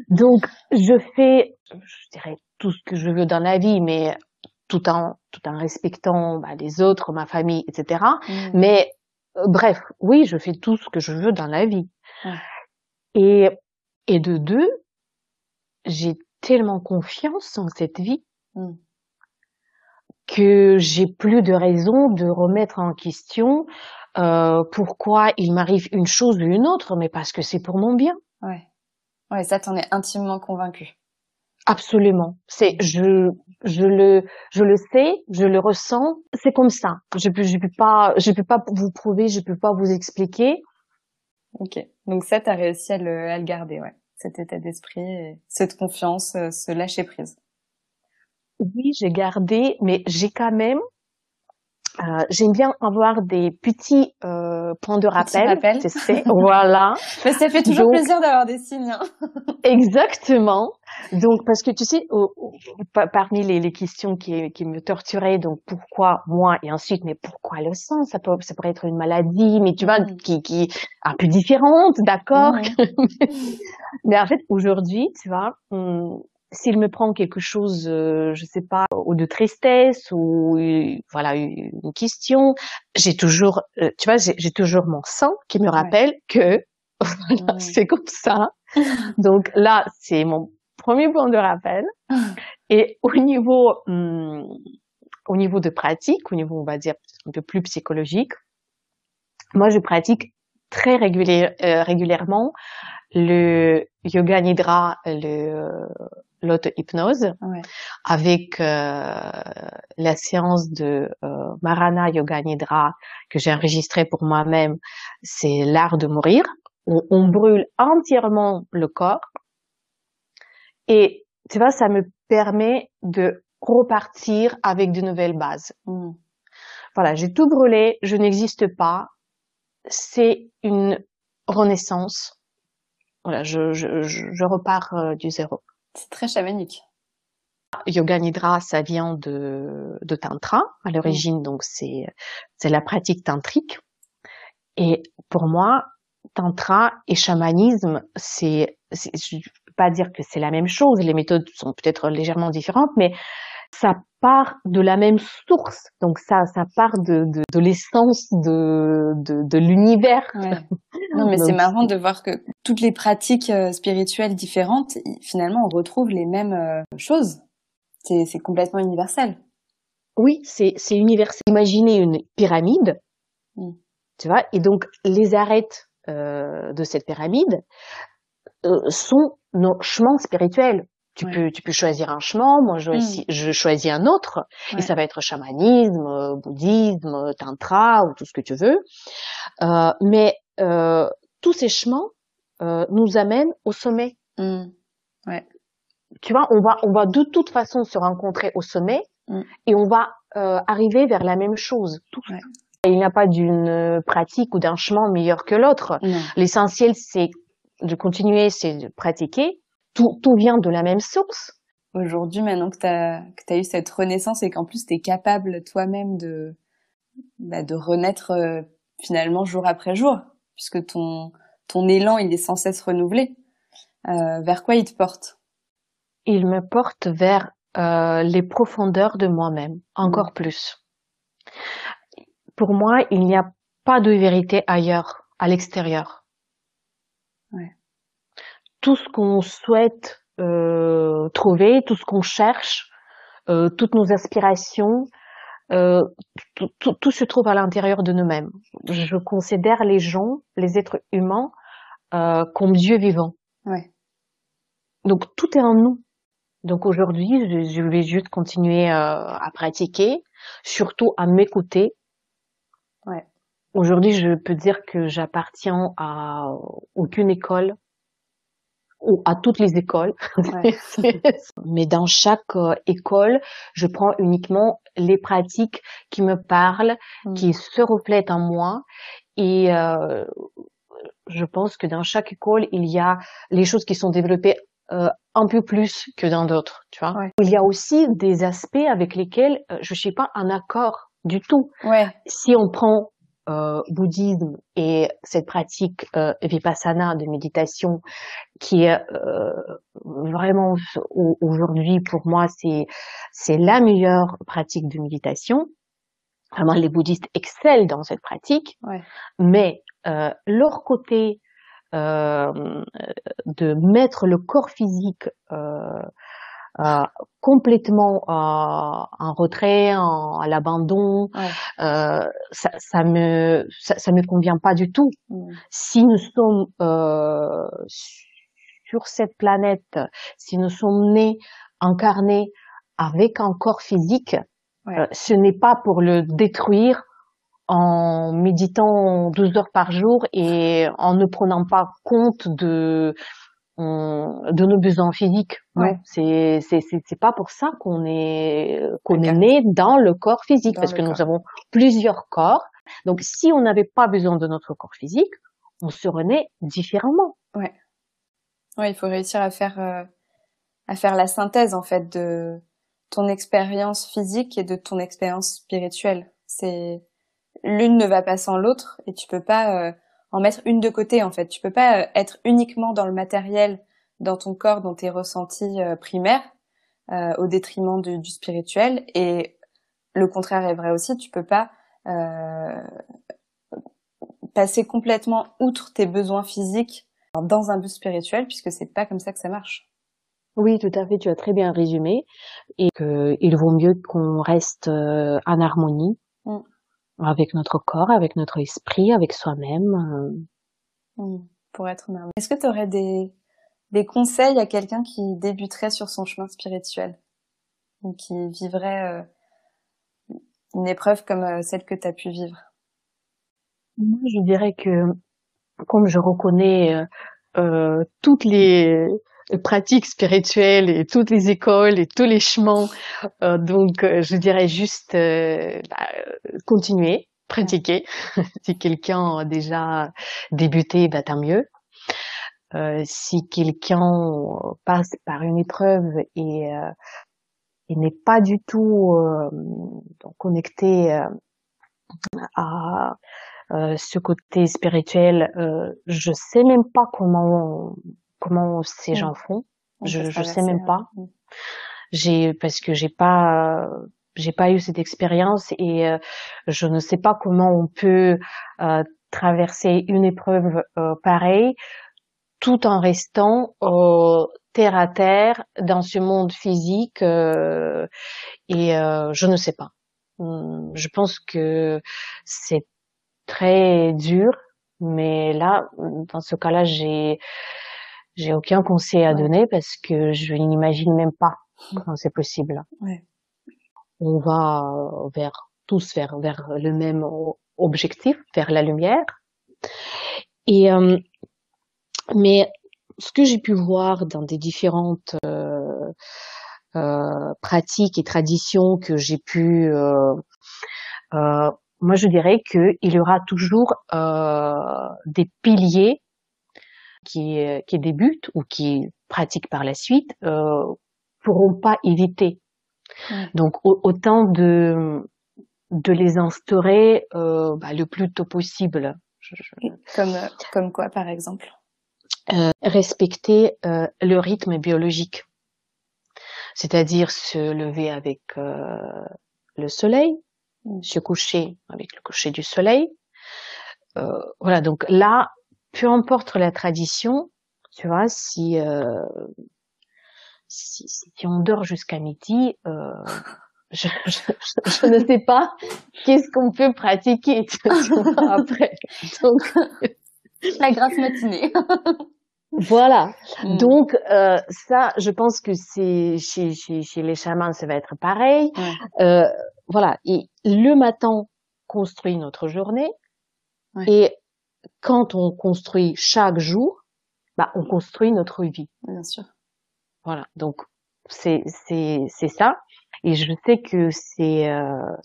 Donc, je fais, je dirais tout ce que je veux dans la vie, mais tout en tout en respectant bah, les autres, ma famille, etc. Mm. Mais euh, bref, oui, je fais tout ce que je veux dans la vie. Et, et de deux, j'ai tellement confiance en cette vie mmh. que j'ai plus de raison de remettre en question euh, pourquoi il m'arrive une chose ou une autre, mais parce que c'est pour mon bien. Ouais, ouais, ça t'en es intimement convaincu. Absolument. C'est je je le je le sais, je le ressens. C'est comme ça. Je peux je peux pas je peux pas vous prouver, je peux pas vous expliquer. Ok. Donc ça t'as réussi à le à le garder, ouais. Cet état d'esprit, cette confiance, euh, ce lâcher prise. Oui, j'ai gardé, mais j'ai quand même euh, J'aime bien avoir des petits euh, points de rappel. Tu sais, <laughs> voilà. Mais ça fait toujours plaisir d'avoir des signes. Hein. <laughs> exactement. Donc, parce que tu sais, parmi les, les, questions qui, qui, me torturaient, donc pourquoi moi et ensuite, mais pourquoi le sang? Ça peut, ça pourrait être une maladie, mais tu vois, mm. qui, qui un peu différente, d'accord? Mm. <laughs> mais en fait, aujourd'hui, tu vois, hum, s'il me prend quelque chose, euh, je sais pas, ou de tristesse ou euh, voilà une question, j'ai toujours, euh, tu vois, j'ai toujours mon sang qui me rappelle que <laughs> voilà, c'est comme ça. <laughs> Donc là, c'est mon premier point de rappel. Et au niveau, hum, au niveau de pratique, au niveau, on va dire, un peu plus psychologique, moi, je pratique très régulièrement le yoga nidra, le l'auto-hypnose avec euh, la séance de euh, Marana Yoga Nidra que j'ai enregistrée pour moi-même, c'est l'art de mourir. On, on, brûle entièrement le corps et tu vois, ça me permet de repartir avec de nouvelles bases. Mm. Voilà, j'ai tout brûlé, je n'existe pas. C'est une renaissance. Voilà, je, je, je repars euh, du zéro. C'est très chamanique. Yoga Nidra, ça vient de, de Tantra. À l'origine, donc, c'est, c'est la pratique tantrique. Et pour moi, Tantra et chamanisme, c'est, je ne peux pas dire que c'est la même chose. Les méthodes sont peut-être légèrement différentes, mais ça part de la même source. Donc ça, ça part de, de, de l'essence de, de, de l'univers. <laughs> Non, mais c'est marrant de voir que toutes les pratiques euh, spirituelles différentes, finalement, on retrouve les mêmes euh, choses. C'est complètement universel. Oui, c'est universel. Imaginez une pyramide, mm. tu vois, et donc les arêtes euh, de cette pyramide euh, sont nos chemins spirituels. Tu peux, tu peux choisir un chemin. Moi, je, mm. je choisis un autre, et ça va être chamanisme, euh, bouddhisme, tantra ou tout ce que tu veux. Euh, mais euh, tous ces chemins euh, nous amènent au sommet. Mm. Ouais. Tu vois, on va, on va de toute façon se rencontrer au sommet, mm. et on va euh, arriver vers la même chose. Tout. Il n'y a pas d'une pratique ou d'un chemin meilleur que l'autre. L'essentiel, c'est de continuer, c'est de pratiquer tout, tout vient de la même source. Aujourd'hui, maintenant que tu as, as eu cette renaissance et qu'en plus tu es capable toi-même de, bah, de renaître euh, finalement jour après jour, puisque ton, ton élan, il est sans cesse renouvelé, euh, vers quoi il te porte? Il me porte vers euh, les profondeurs de moi-même, encore mmh. plus. Pour moi, il n'y a pas de vérité ailleurs, à l'extérieur. Tout ce qu'on souhaite euh, trouver, tout ce qu'on cherche, euh, toutes nos aspirations, euh, tout, tout, tout, se trouve à l'intérieur de nous-mêmes. Je considère les gens, les êtres humains, euh, comme Dieu vivant. Ouais. Donc tout est en nous. Donc aujourd'hui, je, je, vais juste continuer euh, à pratiquer, surtout à m'écouter. Ouais. Aujourd'hui, je peux dire que j'appartiens à aucune école, ou à toutes les écoles. <laughs> Mais dans chaque euh, école, je prends uniquement les pratiques qui me parlent, mm. qui se reflètent en moi. Et euh, je pense que dans chaque école, il y a les choses qui sont développées euh, un peu plus que dans d'autres, tu vois. Il y a aussi des aspects avec lesquels euh, je suis pas en accord du tout. Ouais. Si on prend euh, bouddhisme et cette pratique euh, vipassana de méditation qui est euh, vraiment aujourd'hui pour moi c'est c'est la meilleure pratique de méditation. Vraiment les bouddhistes excellent dans cette pratique, ouais. mais euh, leur côté euh, de mettre le corps physique euh, complètement euh, en retrait, en, à l'abandon, euh, ça, ça me ça, ça, me convient pas du tout. Mm. Si nous sommes euh, sur cette planète, si nous sommes nés, incarnés avec un corps physique, euh, ce n'est pas pour le détruire en méditant 12 heures par jour et en ne prenant pas compte de de nos besoins physiques. Ouais. C'est c'est c'est pas pour ça qu'on est qu'on est né dans le corps physique parce que nous avons plusieurs corps. Donc si on n'avait pas besoin de notre corps physique, on serait né différemment. Ouais. Ouais, il faut réussir à faire euh, à faire la synthèse en fait de ton expérience physique et de ton expérience spirituelle. C'est l'une ne va pas sans l'autre et tu peux pas euh, en mettre une de côté en fait. Tu peux pas euh, être uniquement dans le matériel, dans ton corps, dans tes ressentis euh, primaires, euh, au détriment du, du, spirituel. Et le contraire est vrai aussi. Tu peux pas passer complètement outre tes besoins physiques dans un but spirituel, puisque c'est pas comme ça que ça marche. Oui, tout à fait. Tu as très bien résumé. Et qu'il vaut mieux qu'on reste en harmonie. Avec notre corps, avec notre esprit, avec soi-même. Euh. Pour être. Est-ce que tu aurais des, des conseils à quelqu'un qui débuterait sur son chemin spirituel? Ou qui vivrait euh, une épreuve comme euh, celle que tu as pu vivre? Moi, je dirais que comme je reconnais euh, toutes les pratiques spirituelles et toutes les écoles et tous les chemins. Euh, donc, euh, je dirais juste euh, bah, continuer, pratiquer. <laughs> si quelqu'un a déjà débuté, bah, tant mieux. si quelqu'un passe par une épreuve et, et n'est pas du tout connecté à ce côté spirituel, je sais même pas comment comment ces mmh. gens font. je je sais même pas. Mmh. J'ai parce que j'ai pas j'ai pas eu cette expérience et euh, je ne sais pas comment on peut euh, traverser une épreuve euh, pareille tout en restant terre à terre dans ce monde physique et je ne sais pas. Mmh, je pense que c'est très dur, mais là, dans ce cas-là, j'ai j'ai aucun conseil à donner parce que je n'imagine même pas mmh. comment c'est possible. Ouais. On va euh, vers tous vers vers le même objectif, vers la lumière. Et euh, mais ce que j'ai pu voir dans des différentes euh, euh, pratiques et traditions que j'ai pu, euh, moi je dirais qu'il y aura toujours des piliers qui, qui débutent ou qui pratiquent par la suite euh, pourront pas éviter. Donc autant de de les instaurer euh, bah, le plus tôt possible. Comme comme quoi par exemple? Euh, Respecter euh, le rythme biologique, c'est-à-dire se lever avec euh, le soleil, mm. se coucher avec le coucher du soleil. Euh, voilà, donc là, peu importe la tradition, tu vois, si euh, si, si, on dort jusqu'à midi, euh, <laughs> je, je, je, ne sais pas qu'est-ce qu'on peut pratiquer tu vois, après. Donc <laughs> la grasse matinée. <laughs> voilà. Mm. Donc euh, ça, je pense que c'est chez, chez, chez les chamans, ça va être pareil. Euh, voilà. Et le matin construit notre journée. Et quand on construit chaque jour, bah, on construit notre vie. Bien sûr. Voilà. Donc, c'est, c'est, c'est ça. Et je sais que c'est, euh,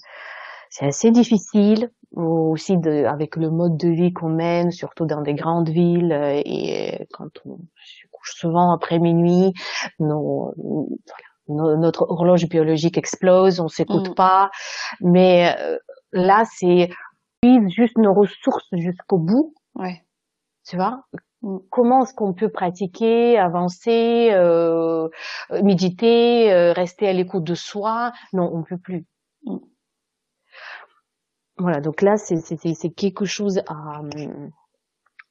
c'est assez difficile aussi de, avec le mode de vie qu'on mène, surtout dans des grandes villes euh, et quand on se couche souvent après minuit, nos, notre horloge biologique explose, on s'écoute mm. pas. Mais euh, là, c'est juste nos ressources jusqu'au bout Ouais. Tu vois? Mmh. Comment est-ce qu'on peut pratiquer, avancer, euh, méditer, euh, rester à l'écoute de soi? Non, on peut plus. Mmh. Voilà, donc là, c'est quelque chose à,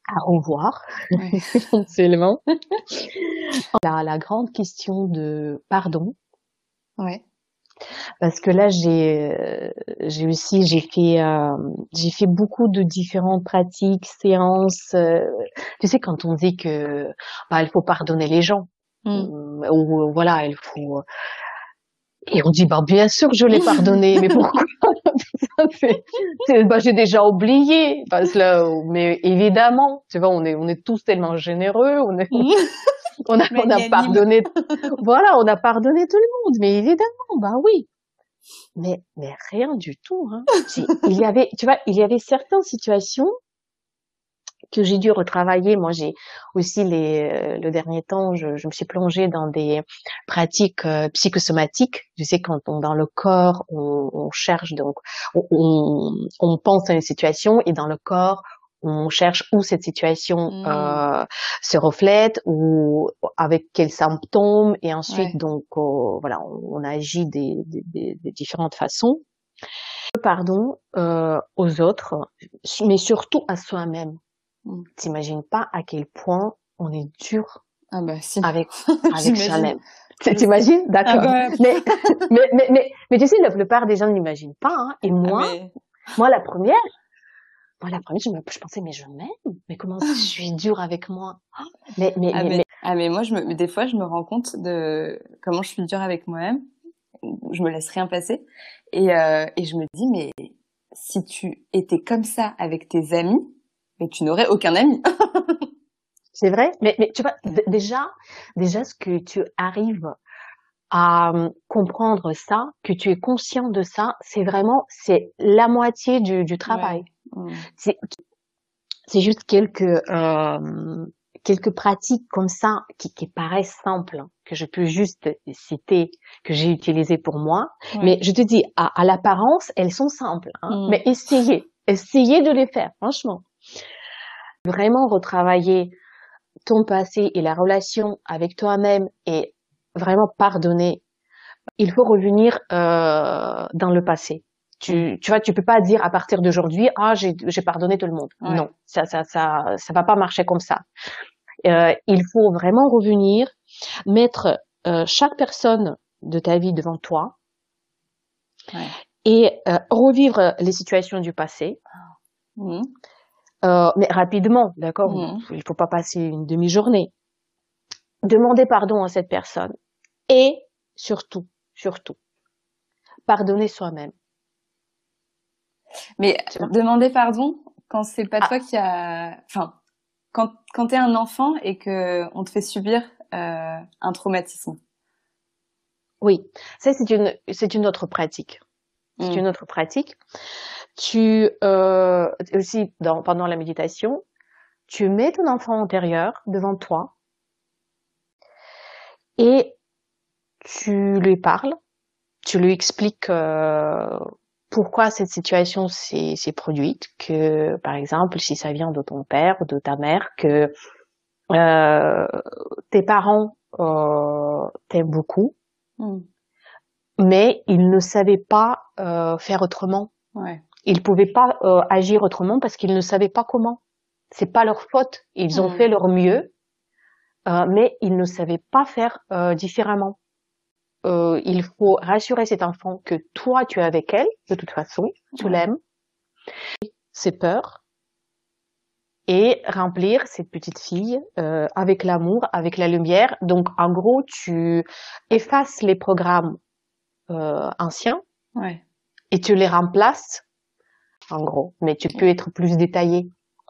à revoir, <laughs> essentiellement. <laughs> la, la grande question de pardon. Ouais parce que là j'ai euh, j'ai aussi j'ai fait euh, j'ai fait beaucoup de différentes pratiques séances euh, tu sais quand on dit que bah il faut pardonner les gens mm. ou voilà il faut et on dit bah bien sûr que je l'ai pardonné mais <laughs> pourquoi? Bah, j'ai déjà oublié. Parce que mais évidemment, tu vois, on est, on est tous tellement généreux, on est, <laughs> on a, on a pardonné, voilà, on a pardonné tout le monde. Mais évidemment, bah oui. Mais, mais rien du tout. Hein. <laughs> Il y avait, tu vois, il y avait certaines situations que j'ai dû retravailler. Moi, j'ai aussi les, euh, le dernier temps, je, je, me suis plongée dans des pratiques euh, psychosomatiques. Tu sais, quand on, dans le corps, on, on cherche donc, on, on, pense à une situation et dans le corps, on cherche où cette situation mmh. euh, se reflète ou avec quels symptômes et ensuite donc voilà on, agit des, des, des, différentes façons pardon euh, aux autres mais surtout à soi-même Mm. T'imagines pas à quel point on est dur ah bah, si. avec, <laughs> avec soi-même. <laughs> T'imagines D'accord. Ah mais, mais, mais, mais, mais, tu sais, la plupart des gens n'imaginent pas. Hein. Et ah, moi, moi, la première, moi, la première, je, me, je pensais, mais je m'aime. Mais comment <laughs> je suis dure avec moi? Mais, mais, ah, mais, ah, mais moi, je me, des fois, je me rends compte de comment je suis dure avec moi-même. Je me laisse rien passer. Et, euh, et je me dis, mais si tu étais comme ça avec tes amis, mais tu n'aurais aucun ami. <laughs> c'est vrai, mais, mais tu vois, déjà, déjà ce que tu arrives à hum, comprendre ça, que tu es conscient de ça, c'est vraiment, c'est la moitié du, du travail. Mmh. C'est juste quelques euh, quelques pratiques comme ça qui, qui paraissent simples, que je peux juste citer, que j'ai utilisées pour moi. Mais je te dis, à, à l'apparence, elles sont simples. Hein. Mmh. Mais essayez, essayez de les faire, franchement. Vraiment retravailler ton passé et la relation avec toi-même et vraiment pardonner. Il faut revenir euh, dans le passé. Tu, tu vois, tu peux pas dire à partir d'aujourd'hui, ah, j'ai pardonné tout le monde. Non, ça, ça, ça, ça va pas marcher comme ça. Euh, il faut vraiment revenir, mettre euh, chaque personne de ta vie devant toi ouais. et euh, revivre les situations du passé. Mmh. Euh, mais rapidement, d'accord? Mmh. Il faut pas passer une demi-journée. Demander pardon à cette personne et surtout, surtout, pardonner soi-même. Mais demander pardon quand c'est pas ah. toi qui a, enfin, quand quand t'es un enfant et que on te fait subir euh, un traumatisme. Oui, ça c'est une c'est une autre pratique. C'est mmh. une autre pratique tu euh, aussi dans, pendant la méditation, tu mets ton enfant antérieur devant toi et tu lui parles, tu lui expliques euh, pourquoi cette situation s'est produite, que par exemple si ça vient de ton père ou de ta mère, que euh, tes parents euh, t'aiment beaucoup, mmh. mais ils ne savaient pas euh, faire autrement. Ouais. Ils pouvaient pas euh, agir autrement parce qu'ils ne savaient pas comment. C'est pas leur faute. Ils ont hmm. fait leur mieux, euh, mais ils ne savaient pas faire euh, différemment. Euh, il faut rassurer cet enfant que toi tu es avec elle de toute façon, tu l'aimes, ses peurs et remplir cette petite fille euh, avec l'amour, avec la lumière. Donc en gros, tu effaces les programmes anciens ouais. et tu les remplaces en gros. Mais tu peux être plus détaillé.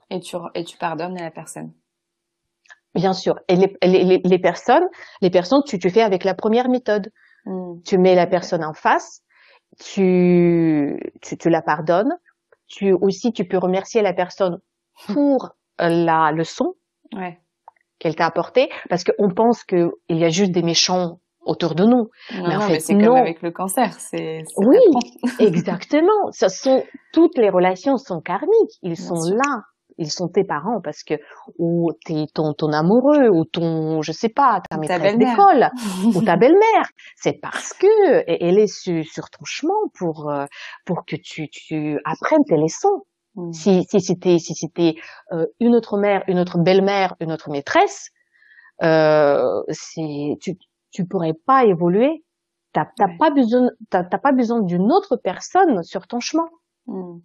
Et tu, et tu pardonnes à la personne. Bien sûr. Et les, les, les personnes, les personnes, tu, tu fais avec la première méthode. Hmm. Tu mets la personne en face, tu, tu, tu la pardonnes. Tu aussi, tu peux remercier la personne pour la leçon ouais. qu'elle t'a apportée, parce qu'on pense qu'il y a juste des méchants autour de nous. Non, mais en fait, c'est comme avec le cancer, c'est. Oui, <laughs> exactement. Ce sont toutes les relations sont karmiques. Ils sont là. Ils sont tes parents parce que ou t'es ton ton amoureux ou ton je sais pas ta maîtresse d'école <laughs> ou ta belle-mère. C'est parce que elle est sur, ton chemin pour euh, pour que tu tu apprennes tes leçons. Hmm. Si si c'était si c'était euh, une autre mère, une autre belle-mère, une autre maîtresse, euh, c'est tu tu pourrais pas évoluer. T'as pas besoin, t'as pas besoin d'une autre personne sur ton chemin. Hmm.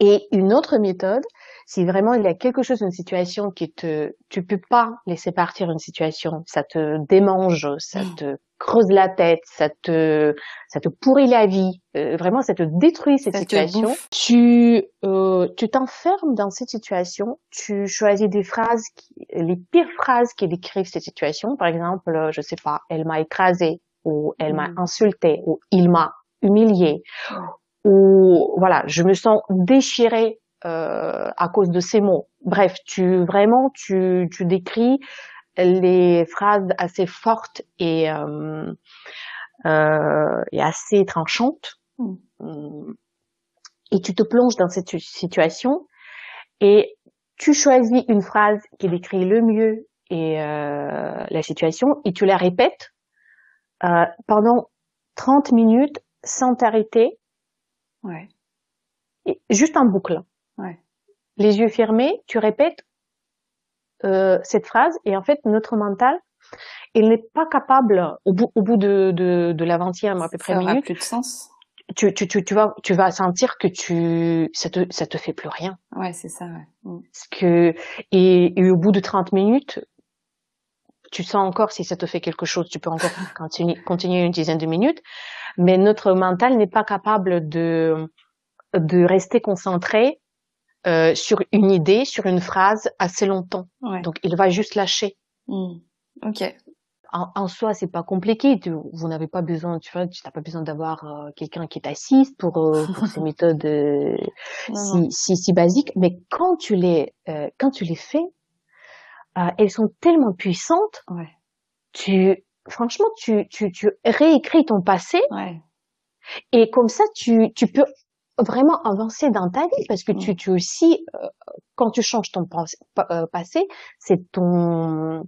Et une autre méthode, si vraiment il y a quelque chose, une situation qui te, tu peux pas laisser partir une situation, ça te démange, ça te creuse la tête, ça te, ça te pourrit la vie, euh, vraiment ça te détruit cette situation, tu, euh, tu t'enfermes dans cette situation, tu choisis des phrases, les pires phrases qui décrivent cette situation. Par exemple, euh, je sais pas, elle m'a écrasé, ou elle m'a mm. insulté, ou il m'a humilié, ou voilà, je me sens déchirée euh, à cause de ces mots. Bref, tu vraiment tu, tu décris les phrases assez fortes et, euh, euh, et assez tranchantes. Mm. Et tu te plonges dans cette situation et tu choisis une phrase qui décrit le mieux et euh, la situation et tu la répètes euh, pendant 30 minutes sans t'arrêter. Ouais. Et juste en boucle. Ouais. Les yeux fermés, tu répètes euh, cette phrase et en fait notre mental il n'est pas capable au bout, au bout de, de, de la vingtième à peu près minute plus de sens tu, tu, tu, tu, vas tu vas sentir que tu ça te ça te fait plus rien ouais c'est ça ouais. Mm. Parce que et, et, au bout de 30 minutes tu sens encore si ça te fait quelque chose tu peux encore <laughs> continuer continuer une dizaine de minutes mais notre mental n'est pas capable de de rester concentré euh, sur une idée, sur une phrase assez longtemps. Donc il va juste lâcher. Hmm. Ok. En, en, soi, c'est pas compliqué. Tu, vous n'avez pas besoin, tu vois, tu n'as pas besoin d'avoir euh, quelqu'un qui t'assiste pour, euh, <laughs> pour ces méthodes si, si, si basiques. Mais quand tu les quand tu les fais, elles sont tellement puissantes. Ouais. Tu franchement, tu, tu, tu réécris ton passé. Ouais. Et comme ça, tu, tu peux vraiment avancer dans ta vie parce que tu, tu aussi, euh, quand tu changes ton euh, passé, c'est ton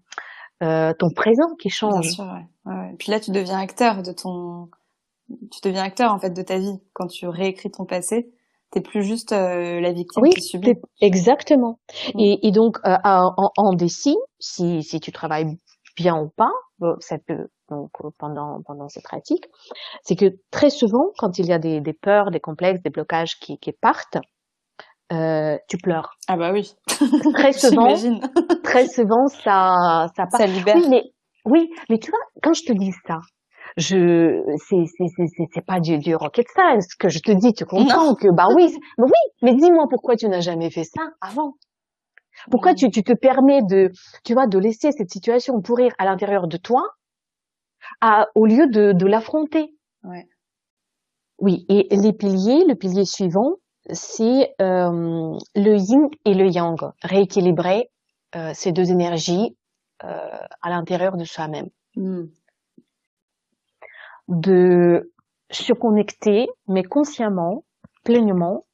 euh, ton présent qui change. Bien sûr, ouais. Ouais. Puis là, tu deviens acteur de ton, tu deviens acteur en fait de ta vie quand tu réécris ton passé. T'es plus juste la victime qui subit. Exactement. Mm. Et, et, donc en, en si si tu travailles bien ou pas, ça peut donc euh, pendant pendant ces pratiques, c'est que très souvent, quand il y a des, des peurs, des complexes, des blocages qui, qui partent, euh, tu pleures. Ah bah oui. Très <laughs> souvent, très souvent ça ça part. Ça libère. Oui, mais oui, mais tu vois, quand je te dis ça, je c'est c'est c'est c'est pas du, du rocket science que je te dis, tu comprends que bah oui, mais oui, mais dis-moi pourquoi tu n'as jamais fait ça avant. Pourquoi tu, tu te permets de, tu vois, de laisser cette situation pourrir à l'intérieur de toi au lieu de, de l'affronter? Ouais. Oui, et les piliers, le pilier suivant, c'est euh, le yin et le yang, rééquilibrer euh, ces deux énergies euh, à l'intérieur de soi-même. Hmm. De se connecter, mais consciemment, pleinement,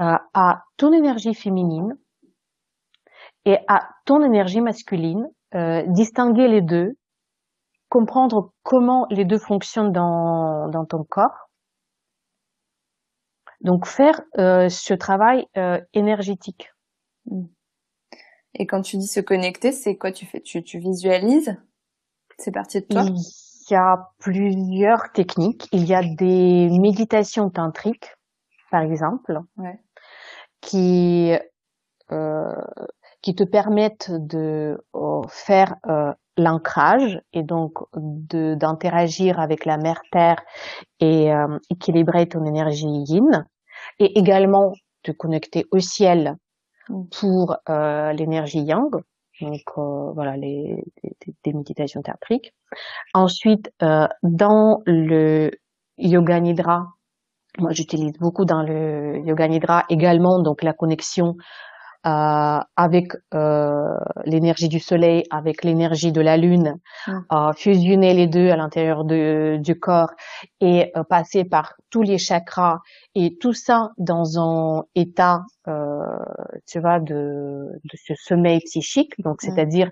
euh, à ton énergie féminine et à ton énergie masculine, euh, distinguer les deux comprendre comment les deux fonctionnent dans, dans ton corps. Donc faire euh, ce travail énergétique. Hmm. Et quand tu dis se connecter, c'est quoi? Tu fais tu, tu visualises? C'est parti de toi? Il y a plusieurs techniques. Il y a des méditations tantriques, par exemple, ouais. qui euh, qui te permettent de euh, faire euh, l'ancrage et donc de d'interagir avec la mère terre et euh, équilibrer ton énergie yin et également te connecter au ciel mm. pour l'énergie yang donc euh, voilà les des, des méditations tantriques ensuite dans le yoga nidra moi j'utilise beaucoup dans le yoga nidra également donc la connexion euh, avec euh, l'énergie du soleil, avec l'énergie de la lune, mm. fusionner les deux à l'intérieur du corps et euh, passer par tous les chakras et tout ça dans un état, tu vois, de, de ce sommeil psychique. Donc, mm. c'est-à-dire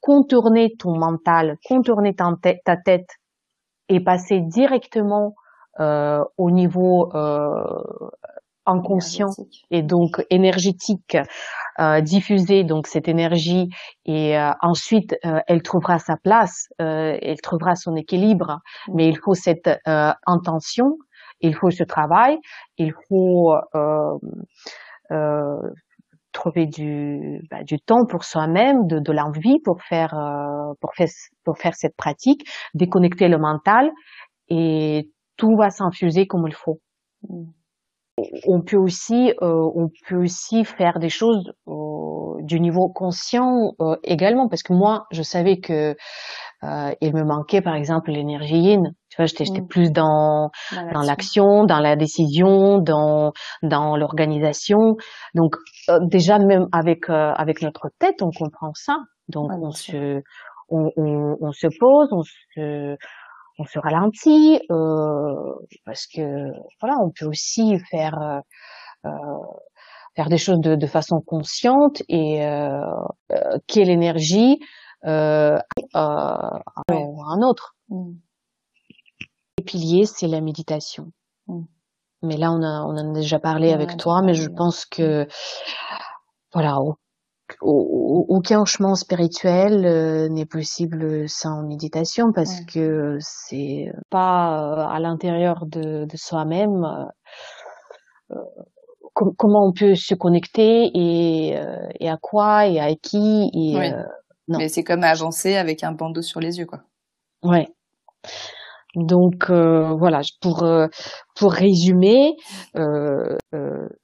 contourner ton mental, contourner ta tête, ta tête et passer directement au niveau inconscient et donc énergétique euh, diffuser donc cette énergie et euh, ensuite euh, elle trouvera sa place, euh, elle trouvera son équilibre, mais il faut cette euh, intention, il faut ce travail, il faut trouver du, bah, du temps pour soi-même, de, de l'envie pour faire, pour faire, pour faire cette pratique, déconnecter le mental et tout va s'infuser comme il faut. On peut aussi, euh, on peut aussi faire des choses euh, du niveau conscient euh, également, parce que moi, je savais que il me manquait, par exemple, l'énergie yin. Tu vois, j'étais mm. plus dans dans l'action, dans la décision, dans dans l'organisation. Donc déjà même avec avec notre tête, on comprend ça. Donc on se on, on, on, se pose, on se on se ralentit euh, parce que voilà, on peut aussi faire euh, euh faire des choses de, de façon consciente et euh, euh quelle énergie euh, à un autre. Mm. Le pilier, c'est la méditation. Mm. Mais là, on a on en a déjà parlé avec toi, mais je pense que voilà, aucun chemin spirituel euh, n'est possible sans méditation parce que c'est pas euh, à l'intérieur de, soi-même euh, comment on peut se connecter et, et à quoi et à qui et mais c'est comme avancer avec un bandeau sur les yeux quoi. Ouais. Donc euh, voilà, pour euh, pour résumer, euh,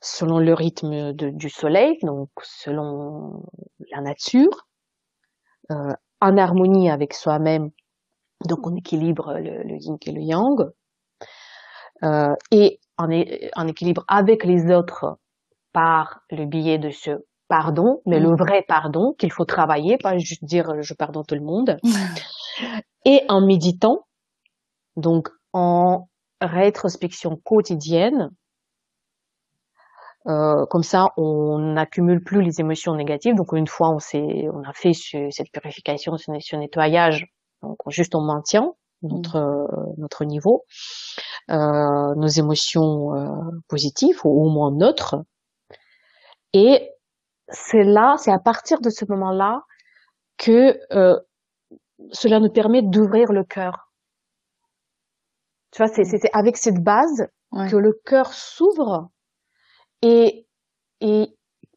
selon le rythme du soleil, donc selon la nature, en harmonie avec soi-même, donc on équilibre le, le, yin et le yang, et en, en équilibre avec les autres par le biais de ce pardon, mais le mm. vrai pardon qu'il faut travailler, pas juste dire je pardonne tout le monde, <laughs> et en méditant donc, en rétrospection quotidienne, euh, comme ça, on n'accumule plus les émotions négatives. Donc, une fois on s'est, on a fait cette purification, ce, nettoyage, donc juste on maintient notre mmh. notre niveau, euh, nos émotions euh, positives ou au moins neutres. Et c'est là, c'est à partir de ce moment-là que euh, cela nous permet d'ouvrir le cœur tu vois, c'est avec cette base que le cœur s'ouvre et, et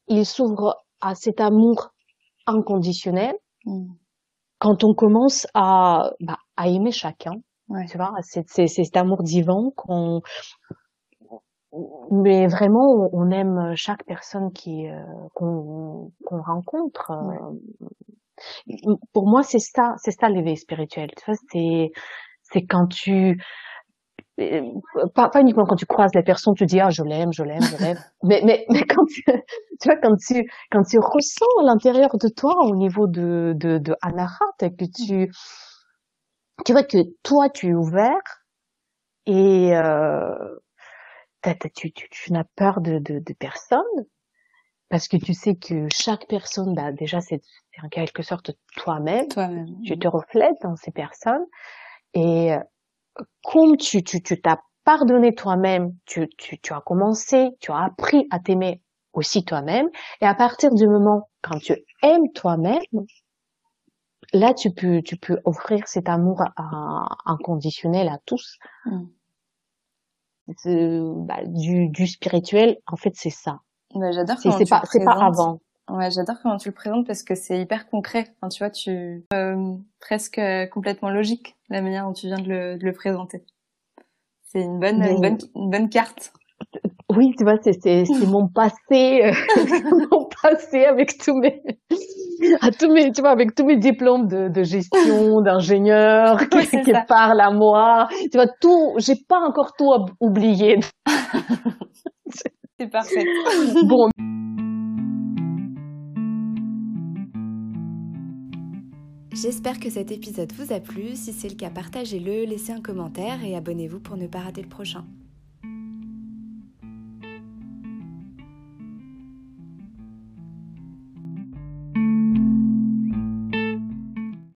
il s'ouvre à cet amour inconditionnel. Mm. Quand on commence à, bah, à aimer chacun, tu vois, c'est cet amour divin qu'on, mais vraiment, on aime chaque personne qui euh, qu'on rencontre. Pour moi, c'est ça, c'est ça l'éveil spirituel. Tu vois, c'est c'est quand tu euh, pas, pas, uniquement quand tu croises la personne, tu dis ah je l'aime, je l'aime, je l'aime. <laughs> mais, mais mais quand tu, tu vois quand tu quand tu ressens à l'intérieur de toi au niveau de de, de Anahat que tu tu vois que toi tu es ouvert et euh, tu, tu, tu n'as peur de, de, de personne? Parce que tu sais que chaque personne bah déjà c'est en quelque sorte toi-même. Toi-même tu te reflètes dans ces personnes. Et comme tu tu tu t'as pardonné toi-même, tu, tu, tu as commencé, tu as appris à t'aimer aussi toi-même, et à partir du moment quand tu aimes toi-même, là tu peux tu peux offrir cet amour inconditionnel à tous. Mm. Bah, du, du spirituel, en fait, c'est ça. Ouais, j'adore comment c'est pas c'est pas avant. Ouais, j'adore comment tu le présentes parce que c'est hyper concret. Enfin, tu vois, tu euh, presque complètement logique la manière dont tu viens de le, de le présenter. C'est une bonne, une bonne, une bonne carte. Oui, tu vois, c'est c'est mon passé, euh, <laughs> mon passé avec tous mes, à tous mes, tu vois, avec tous mes diplômes de, de gestion, d'ingénieur qui, qui parlent à moi. Tu vois, tout, j'ai pas encore tout oublié. <laughs> c'est parfait. Bon. J'espère que cet épisode vous a plu. Si c'est le cas, partagez-le, laissez un commentaire et abonnez-vous pour ne pas rater le prochain.